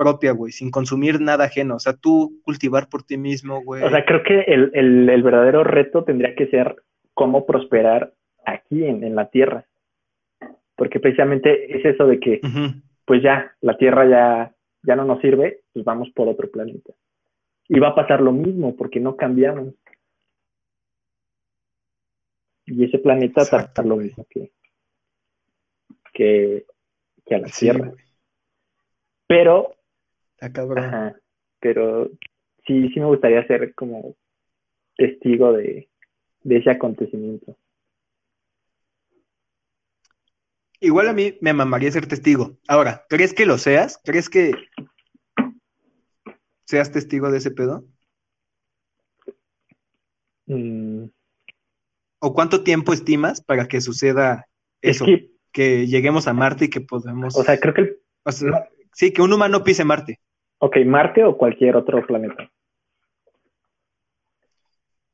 propia, güey, sin consumir nada ajeno. O sea, tú cultivar por ti mismo, güey. O sea, creo que el, el, el verdadero reto tendría que ser cómo prosperar aquí en, en la Tierra. Porque precisamente es eso de que, pues ya, la Tierra ya, ya no nos sirve, pues vamos por otro planeta. Y va a pasar lo mismo, porque no cambiamos. Y ese planeta va a Exacto, pasar lo mismo que, que, que a la Sí, Tierra. Pero Está cabrón. Ajá, pero sí, sí me gustaría ser como testigo de, de ese acontecimiento. Igual a mí me mamaría ser testigo. Ahora, ¿crees que lo seas? ¿Crees que seas testigo de ese pedo? Mm, ¿O cuánto tiempo estimas para que suceda es eso? que, Que lleguemos a Marte y que podemos... o sea, creo que, el, o sea, sí, que un humano pise Marte. Ok, Marte o cualquier otro planeta.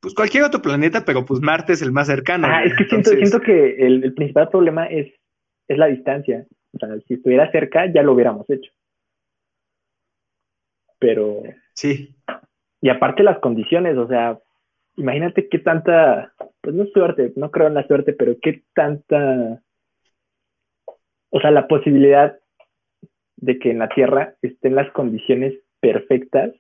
Pues cualquier otro planeta, pero pues Marte es el más cercano. Ah, es que siento, Entonces, siento que el, el principal problema es, es la distancia. O sea, si estuviera cerca ya lo hubiéramos hecho. Pero, Sí, y aparte las condiciones, o sea, imagínate qué tanta, pues no suerte, no creo en la suerte, pero qué tanta, o sea, la posibilidad de que en la Tierra estén las condiciones perfectas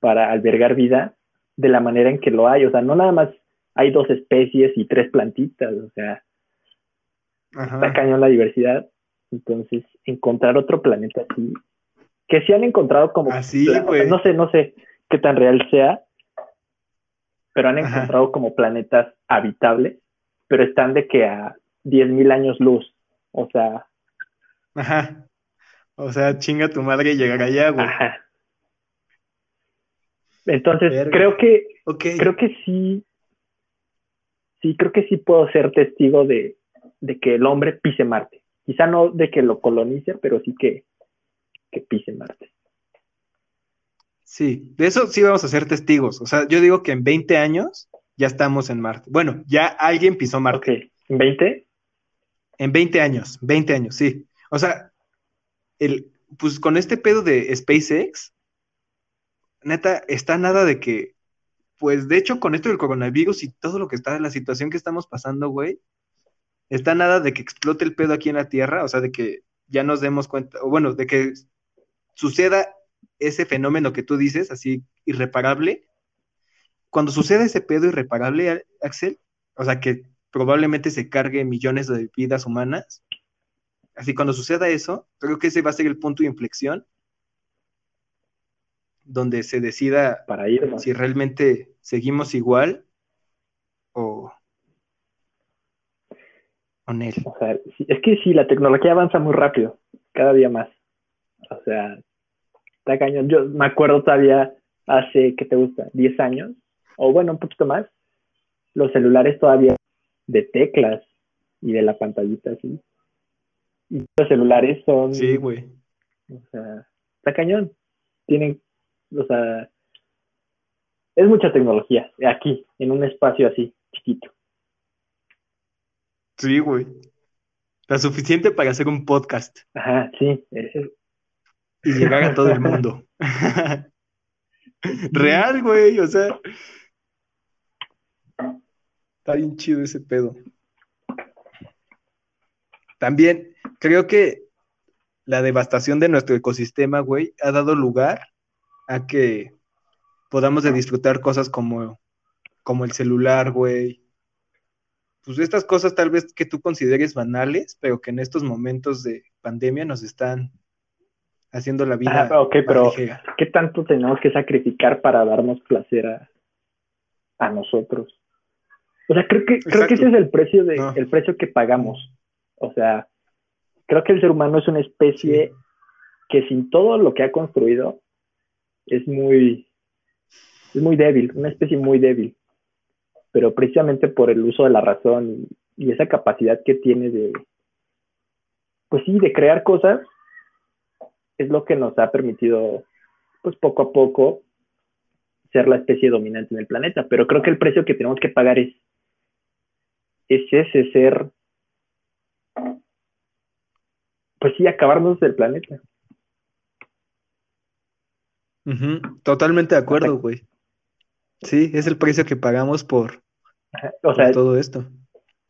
para albergar vida de la manera en que lo hay, o sea, no nada más hay dos especies y tres plantitas, o sea, ajá. está cañón la diversidad, entonces encontrar otro planeta así, que sí han encontrado como, Así, güey. no sé, no sé qué tan real sea, pero han Ajá. encontrado como planetas habitables, pero están de que a 10.000 años luz, o sea, Ajá. O sea, chinga tu madre y llegar allá, güey. ajá. Entonces, Verga. creo que, creo que sí, sí, creo que sí puedo ser testigo de, de que el hombre pise Marte. Quizá no de que lo colonice, pero sí que, que pise Marte. Sí, de eso sí vamos a ser testigos. O sea, yo digo que en 20 años ya estamos en Marte. Bueno, ya alguien pisó Marte. Ok, ¿en 20? En 20 años, 20 años, sí. O sea, el, pues con este pedo de SpaceX, neta, está nada de que, pues de hecho, con esto del coronavirus y todo lo que está, la situación que estamos pasando, güey, está nada de que explote el pedo aquí en la Tierra, o sea, de que ya nos demos cuenta, o bueno, de que suceda ese fenómeno que tú dices, así irreparable. Cuando suceda ese pedo irreparable, Axel, o sea, que probablemente se cargue millones de vidas humanas. Así cuando suceda eso, creo que ese va a ser el punto de inflexión donde se decida Para ir, ¿no? si realmente seguimos igual o con él. O sea, es que sí, la tecnología avanza muy rápido, cada día más. O sea, está cañón. Yo me acuerdo todavía hace, ¿qué te gusta? 10 años, o bueno, un poquito más, los celulares todavía de teclas y de la pantallita así. Los celulares son, Sí, güey. o sea, está cañón. Tienen, o sea, es mucha tecnología aquí, en un espacio así, chiquito. Sí, güey. La suficiente para hacer un podcast Ajá, sí. es- y llegar a todo el mundo. Real, güey, o sea. Está bien chido ese pedo. También creo que la devastación de nuestro ecosistema, güey, ha dado lugar a que podamos de disfrutar cosas como como el celular, güey. Pues estas cosas tal vez que tú consideres banales, pero que en estos momentos de pandemia nos están haciendo la vida. Ah, ok, pero ¿qué tanto tenemos que sacrificar para darnos placer a, nosotros? O sea, creo que, creo que ese es el precio, de, el precio que pagamos. O sea, creo que el ser humano es una especie que sin todo lo que ha construido es muy, es muy débil, una especie muy débil. Pero precisamente por el uso de la razón y esa capacidad que tiene de, pues sí, de crear cosas, es lo que nos ha permitido, pues poco a poco, ser la especie dominante en el planeta. Pero creo que el precio que tenemos que pagar es, es ese ser, pues sí, acabarnos del planeta. Totalmente de acuerdo, güey. Sí, es el precio que pagamos por, por todo esto.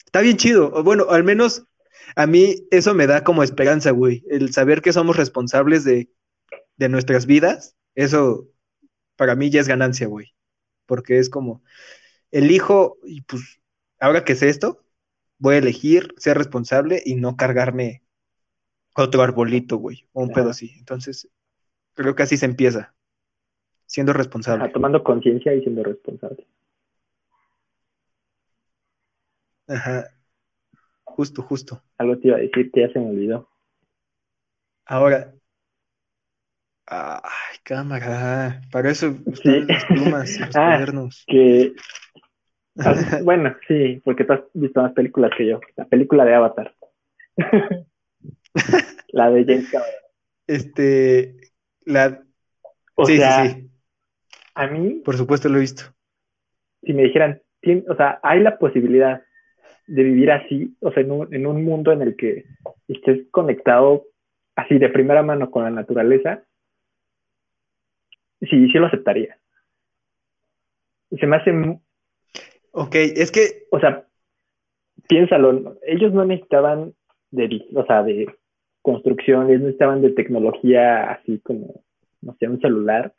Está bien chido. Bueno, al menos a mí eso me da como esperanza, güey. El saber que somos responsables de, nuestras vidas, eso para mí ya es ganancia, güey. Porque es como, elijo, y pues, ahora que sé esto, voy a elegir ser responsable y no cargarme otro arbolito, güey, o un pedo así. Entonces, creo que así se empieza, siendo responsable. tomando conciencia y siendo responsable. Ajá. Justo, justo. Algo te iba a decir que ya se me olvidó. Ahora. Ay, cámara. Para eso están las plumas, los ah, Que. bueno, sí, porque tú has visto más películas que yo. La película de Avatar. la de James Cameron. Este. La. O sí, sea, sí, sí. A mí. Por supuesto lo he visto. Si me dijeran, o sea, hay la posibilidad de vivir así, o sea, en un, en un mundo en el que estés conectado así de primera mano con la naturaleza, sí, sí lo aceptaría. Se me hace... Ok, es que... O sea, piénsalo, ellos no necesitaban de, o sea, de construcciones, no estaban de tecnología así como, no sé, un celular.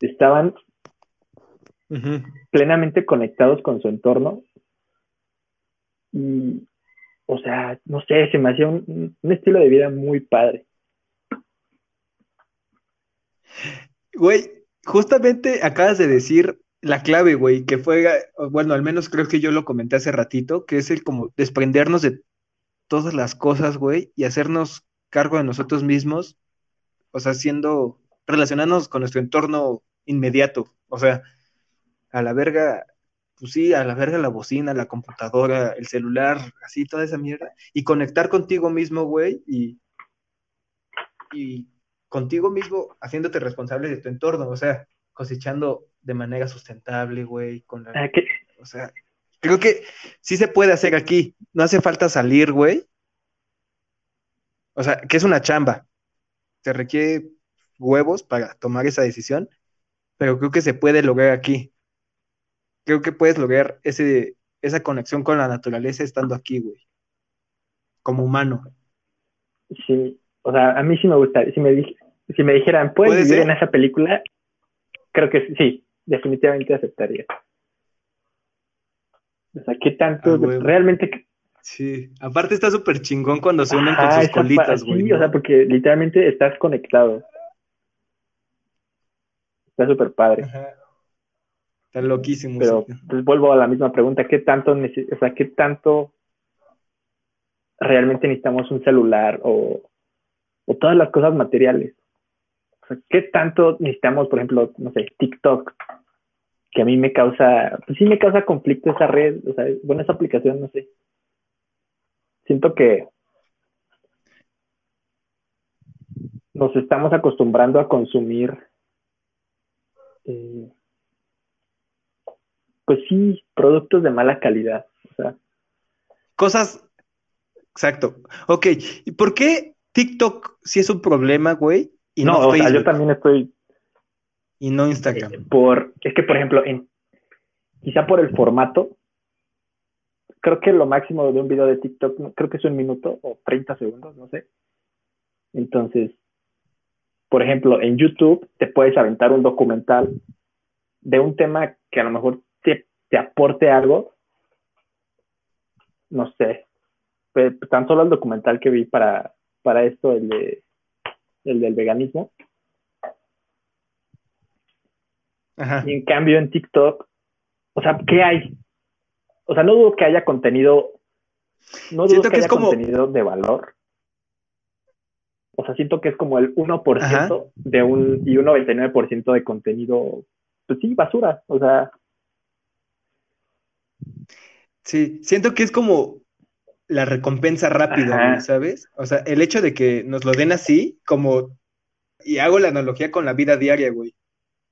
Estaban plenamente conectados con su entorno y, o sea, no sé, se me hacía un, estilo de vida muy padre. Güey, justamente acabas de decir la clave, güey, que fue, bueno, al menos creo que yo lo comenté hace ratito, que es el como desprendernos de todas las cosas, güey, y hacernos cargo de nosotros mismos, o sea, siendo, relacionarnos con nuestro entorno inmediato, o sea, a la verga, pues sí, a la verga la bocina, la computadora, el celular, así, toda esa mierda, y conectar contigo mismo, güey, y, y contigo mismo haciéndote responsable de tu entorno, o sea, cosechando de manera sustentable, güey, con la... Ah, o sea, creo que sí se puede hacer aquí, no hace falta salir, güey. O sea, que es una chamba. Se requiere huevos para tomar esa decisión, pero creo que se puede lograr aquí creo que puedes lograr ese, esa conexión con la naturaleza estando aquí, güey. Como humano. Sí, o sea, a mí sí me gustaría, si me, si me dijeran, ¿puedes vivir en esa película? Creo que sí, definitivamente aceptaría. O sea, ¿qué tanto? Ah, realmente... Sí, aparte está súper chingón cuando se unen con sus colitas, güey. Sí, o sea, porque literalmente estás conectado. Está súper padre. Ajá. Está loquísimo. Pero pues, vuelvo a la misma pregunta, ¿qué tanto, o sea, qué tanto realmente necesitamos un celular o, todas las cosas materiales? O sea, ¿qué tanto necesitamos, por ejemplo, no sé, TikTok? Que a mí me causa, pues sí me causa conflicto esa red, o sea, bueno, esa aplicación, no sé. Siento que nos estamos acostumbrando a consumir eh, pues sí, productos de mala calidad. O sea. Cosas, exacto. Ok, ¿y por qué TikTok sí es un problema, güey? Y no, o sea, yo también estoy. Y no Instagram. Eh, por, es que, por ejemplo, en, quizá por el formato, creo que lo máximo de un video de TikTok, creo que es un minuto o 30 segundos, no sé. Entonces, por ejemplo, en YouTube te puedes aventar un documental de un tema que a lo mejor te, te aporte algo, no sé. Tan solo el documental que vi para, para esto, el, de, el del veganismo. Ajá. Y en cambio en TikTok, o sea, ¿qué hay? O sea, no dudo que haya contenido, no dudo Siento que, que es haya como- contenido de valor. O sea, siento que es como el 1% Ajá. de un y un 99% de contenido, pues sí, basura. O sea, Sí, siento que es como la recompensa rápida, ¿sabes? O sea, el hecho de que nos lo den así, como, y hago la analogía con la vida diaria, güey.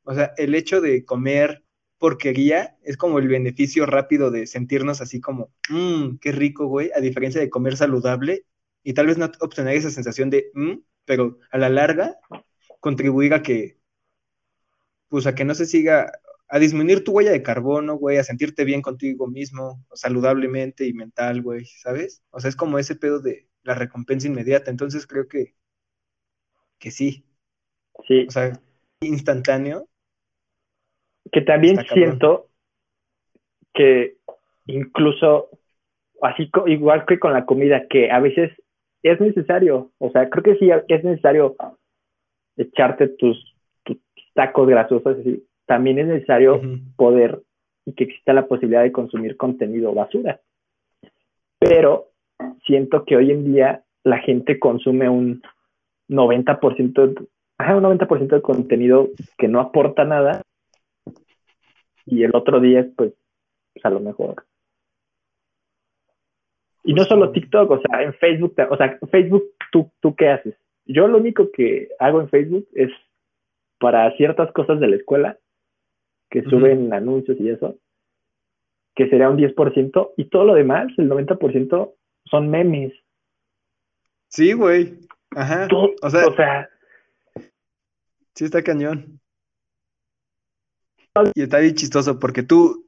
O sea, el hecho de comer porquería es como el beneficio rápido de sentirnos así como, mmm, qué rico, güey, a diferencia de comer saludable y tal vez no obtener esa sensación de, mmm, pero a la larga contribuir a que, pues a que no se siga, a disminuir tu huella de carbono, güey, a sentirte bien contigo mismo, saludablemente y mental, güey, ¿sabes? O sea, es como ese pedo de la recompensa inmediata, entonces creo que, que sí, sí. o sea, instantáneo, Que también Está cabrón. siento que incluso, así igual que con la comida, que a veces es necesario, o sea, creo que sí es necesario echarte tus, tus tacos grasosos, así. también es necesario poder y que exista la posibilidad de consumir contenido basura. Pero siento que hoy en día la gente consume un 90%, de- ajá, un 90% de contenido que no aporta nada y el otro 10 pues, pues a lo mejor. Y no Justo. solo TikTok, o sea, en Facebook, o sea, Facebook, ¿tú, ¿tú qué haces? Yo lo único que hago en Facebook es para ciertas cosas de la escuela, que suben anuncios y eso, que sería un 10%, y todo lo demás, el 90%, son memes. Sí, güey, ajá, Todo- o sea, o sea, sí está cañón. Y está bien chistoso porque tú,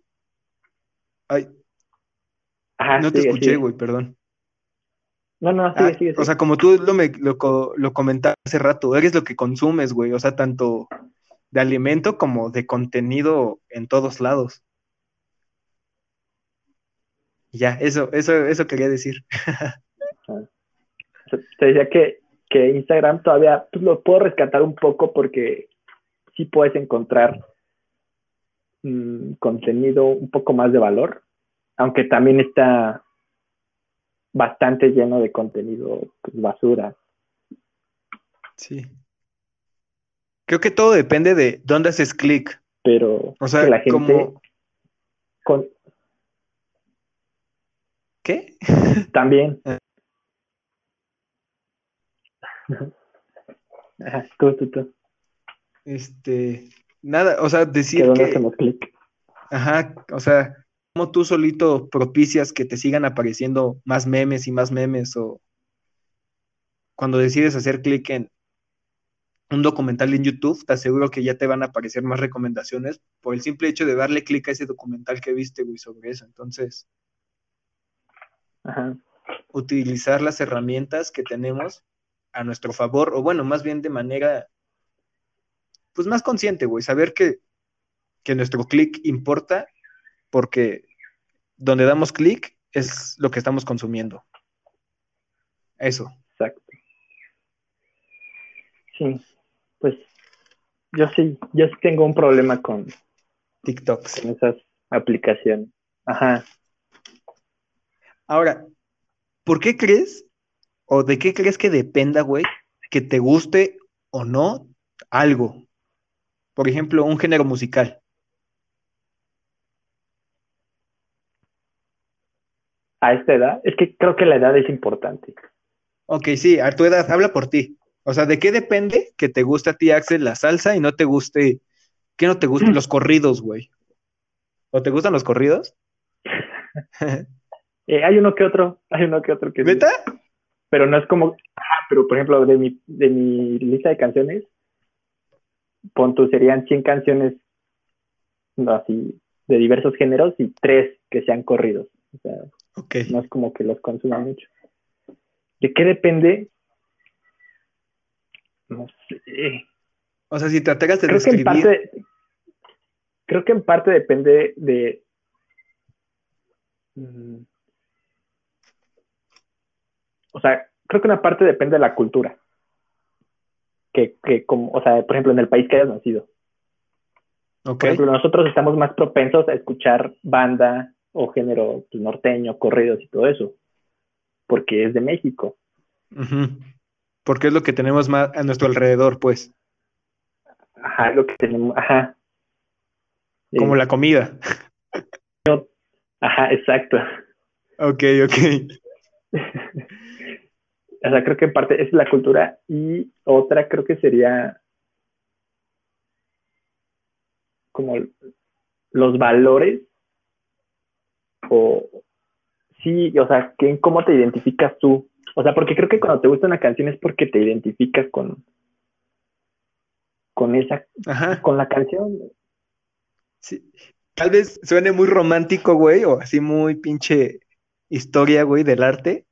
ay, ajá, no te escuché, güey, perdón. No, no, sigue, Ah, sigue, o sea, como tú lo, me, lo, co- lo comentaste hace rato, eres lo que consumes, güey, o sea, tanto de alimento como de contenido en todos lados. Ya, eso, eso, eso quería decir. Sea, te decía que, que Instagram todavía pues, lo puedo rescatar un poco porque sí puedes encontrar mm, contenido un poco más de valor, aunque también está bastante lleno de contenido pues, basura. Sí. Creo que todo depende de dónde haces clic. Pero O sea, que la gente como, con, ¿qué? también. Ah. Tú, tú, tú. Este, nada, o sea, Que decir que, hacemos clic. ajá, o sea, como tú solito propicias que te sigan apareciendo más memes y más memes o cuando decides hacer clic en un documental en YouTube, te aseguro que ya te van a aparecer más recomendaciones por el simple hecho de darle clic a ese documental que viste, güey, sobre eso. Entonces, Ajá. utilizar las herramientas que tenemos a nuestro favor, o bueno, más bien de manera, pues más consciente, güey, saber que, que nuestro clic importa porque donde damos clic es lo que estamos consumiendo. Eso. Exacto. Sí, pues yo sí, yo sí tengo un problema con, TikToks. con esas aplicaciones. Ajá. Ahora, ¿por qué crees o de qué crees que dependa, güey, que te guste o no algo? Por ejemplo, un género musical. A esta edad, es que creo que la edad es importante. Ok, sí, a tu edad, habla por ti. O sea, ¿de qué depende que te guste a ti, Axel, la salsa y no te guste, que no te gusten los corridos, güey? ¿O te gustan los corridos? Eh, hay uno que otro, hay uno que otro que sí. ¿Neta? pero no es como, ah, pero por ejemplo, de mi, de mi lista de canciones, pon tú, serían 100 canciones no, así de diversos géneros y tres que sean corridos. O sea, Ok. no es como que los consuma mucho. ¿De qué depende? No sé. O sea, si trataras de Creo que en describir, parte, creo que en parte depende de... mm, o sea, creo que una parte depende de la cultura. Que, que como, o sea, por ejemplo, en el país que hayas nacido. Ok. Por ejemplo, nosotros estamos más propensos a escuchar banda o género pues, norteño, corridos y todo eso, porque es de México. Ujú. Porque es lo que tenemos más a nuestro alrededor, pues. Ajá, lo que tenemos, ajá. Como Eh, la comida. Ajá, exacto. Ok, ok. O sea, creo que en parte es la cultura y otra creo que sería como los valores o sí, o sea, que, cómo te identificas tú. O sea, porque creo que cuando te gusta una canción es porque te identificas con con esa Ajá. con la canción. Sí. Tal vez suene muy romántico, güey, o así muy pinche historia, güey, del arte,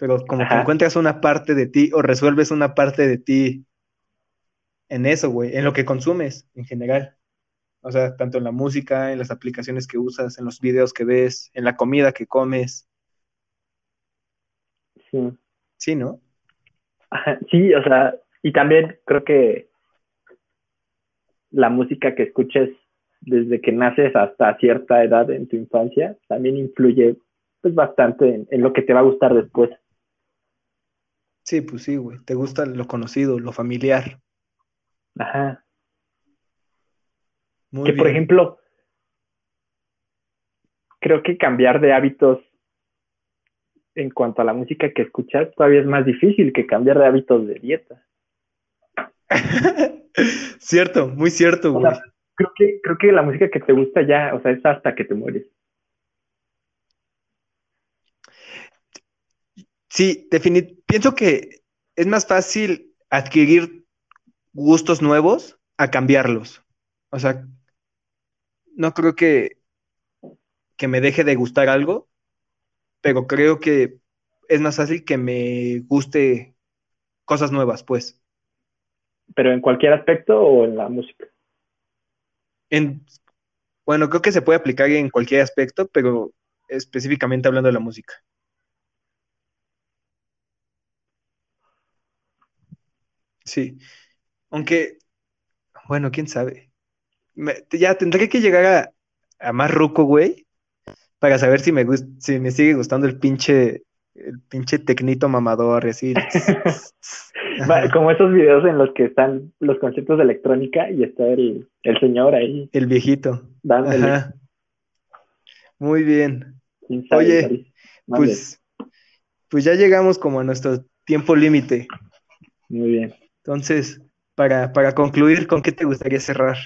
pero como que encuentras una parte de ti o resuelves una parte de ti en eso, güey, en lo que consumes en general. O sea, tanto en la música, en las aplicaciones que usas, en los videos que ves, en la comida que comes. Sí. Sí, ¿no? Ajá, sí, o sea, y también creo que la música que escuches desde que naces hasta cierta edad en tu infancia también influye pues bastante en, en lo que te va a gustar después. Sí, pues sí, güey. Te gusta lo conocido, lo familiar. Ajá. Muy que por ejemplo, creo que cambiar de hábitos en cuanto a la música que escuchas todavía es más difícil que cambiar de hábitos de dieta. Cierto, muy cierto, O güey. sea, creo que, creo que la música que te gusta ya, o sea, es hasta que te mueres. Sí, pienso que es más fácil adquirir gustos nuevos a cambiarlos. O sea, no creo que, que me deje de gustar algo, pero creo que es más fácil que me guste cosas nuevas, pues. Pero en cualquier aspecto o en la música. En, bueno, creo que se puede aplicar en cualquier aspecto, pero específicamente hablando de la música. Sí, aunque, bueno, quién sabe. Me- ya tendré que llegar a, a más ruco, güey, para saber si me si me sigue gustando el pinche, el pinche tecnito mamador, así. Como esos videos en los que están los conceptos de electrónica y está el, el señor ahí el viejito. dándole. Ajá. Muy bien. sabe, Oye. Pues, pues ya llegamos como a nuestro tiempo límite. Muy bien. Entonces, para, para concluir, ¿con qué te gustaría cerrar?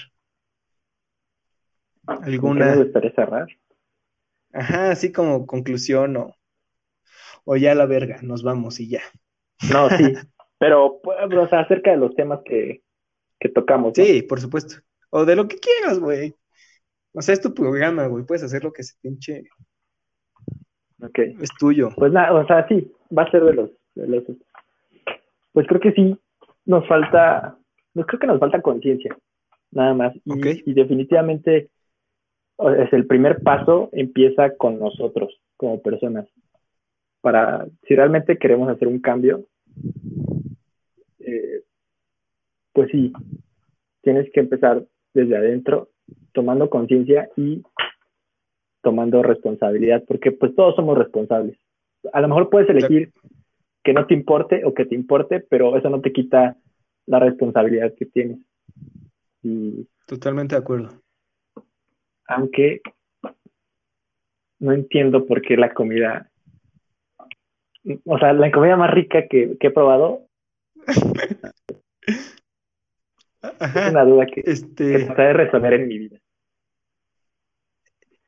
¿Con qué ¿Alguna? me gustaría cerrar? Ajá, así como conclusión o, o ya la verga, nos vamos y ya. No, sí. Pero, pues, o sea, acerca de los temas que, que tocamos, ¿no? Sí, por supuesto. O de lo que quieras, güey. O sea, es tu programa, güey. Puedes hacer lo que se pinche. Ok. Es tuyo. Pues nada, o sea, sí, va a ser de los, de los... Pues creo que sí, nos falta, pues creo que nos falta conciencia, nada más. Y, definitivamente es el primer paso empieza con nosotros como personas. Para, si realmente queremos hacer un cambio, eh, pues sí, tienes que empezar desde adentro, tomando conciencia y tomando responsabilidad, porque pues todos somos responsables. A lo mejor puedes elegir que no te importe o que te importe, pero eso no te quita la responsabilidad que tienes. Y Totalmente de acuerdo. aunque no entiendo por qué la comida, o sea, la comida más rica que, que he probado, es una duda que, que Este, de resolver en mi vida.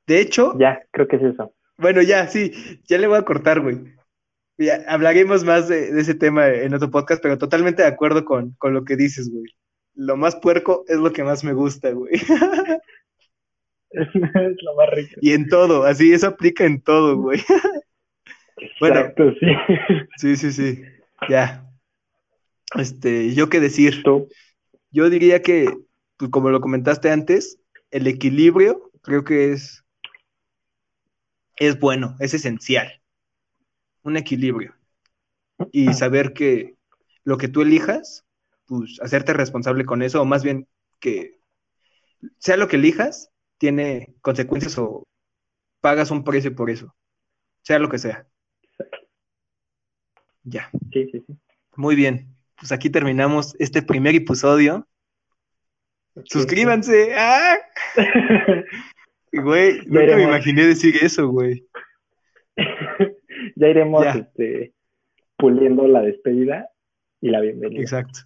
de hecho, Ya, creo que es eso. bueno, ya, sí, ya le voy a cortar, güey. Ya, hablaremos más de, de ese tema en otro podcast, pero totalmente de acuerdo con, con lo que dices, güey. Lo más puerco es lo que más me gusta, güey. Es, lo más rico. Y en todo, así, eso aplica en todo, güey. Bueno. Exacto, sí. Sí, sí, sí. Ya. Este, yo qué decir. Tú, Yo diría que, pues, como lo comentaste antes, el equilibrio creo que es, es bueno, es esencial. Un equilibrio. Y saber que lo que tú elijas, pues hacerte responsable con eso, o más bien que sea lo que elijas, tiene consecuencias o pagas un precio por eso, sea lo que sea. Ya. Sí, sí, sí. Muy bien. Pues aquí terminamos este primer episodio. Suscríbanse. ¡Ah! güey, nunca me imaginé decir eso, güey. ya iremos Este, puliendo la despedida y la bienvenida. Exacto.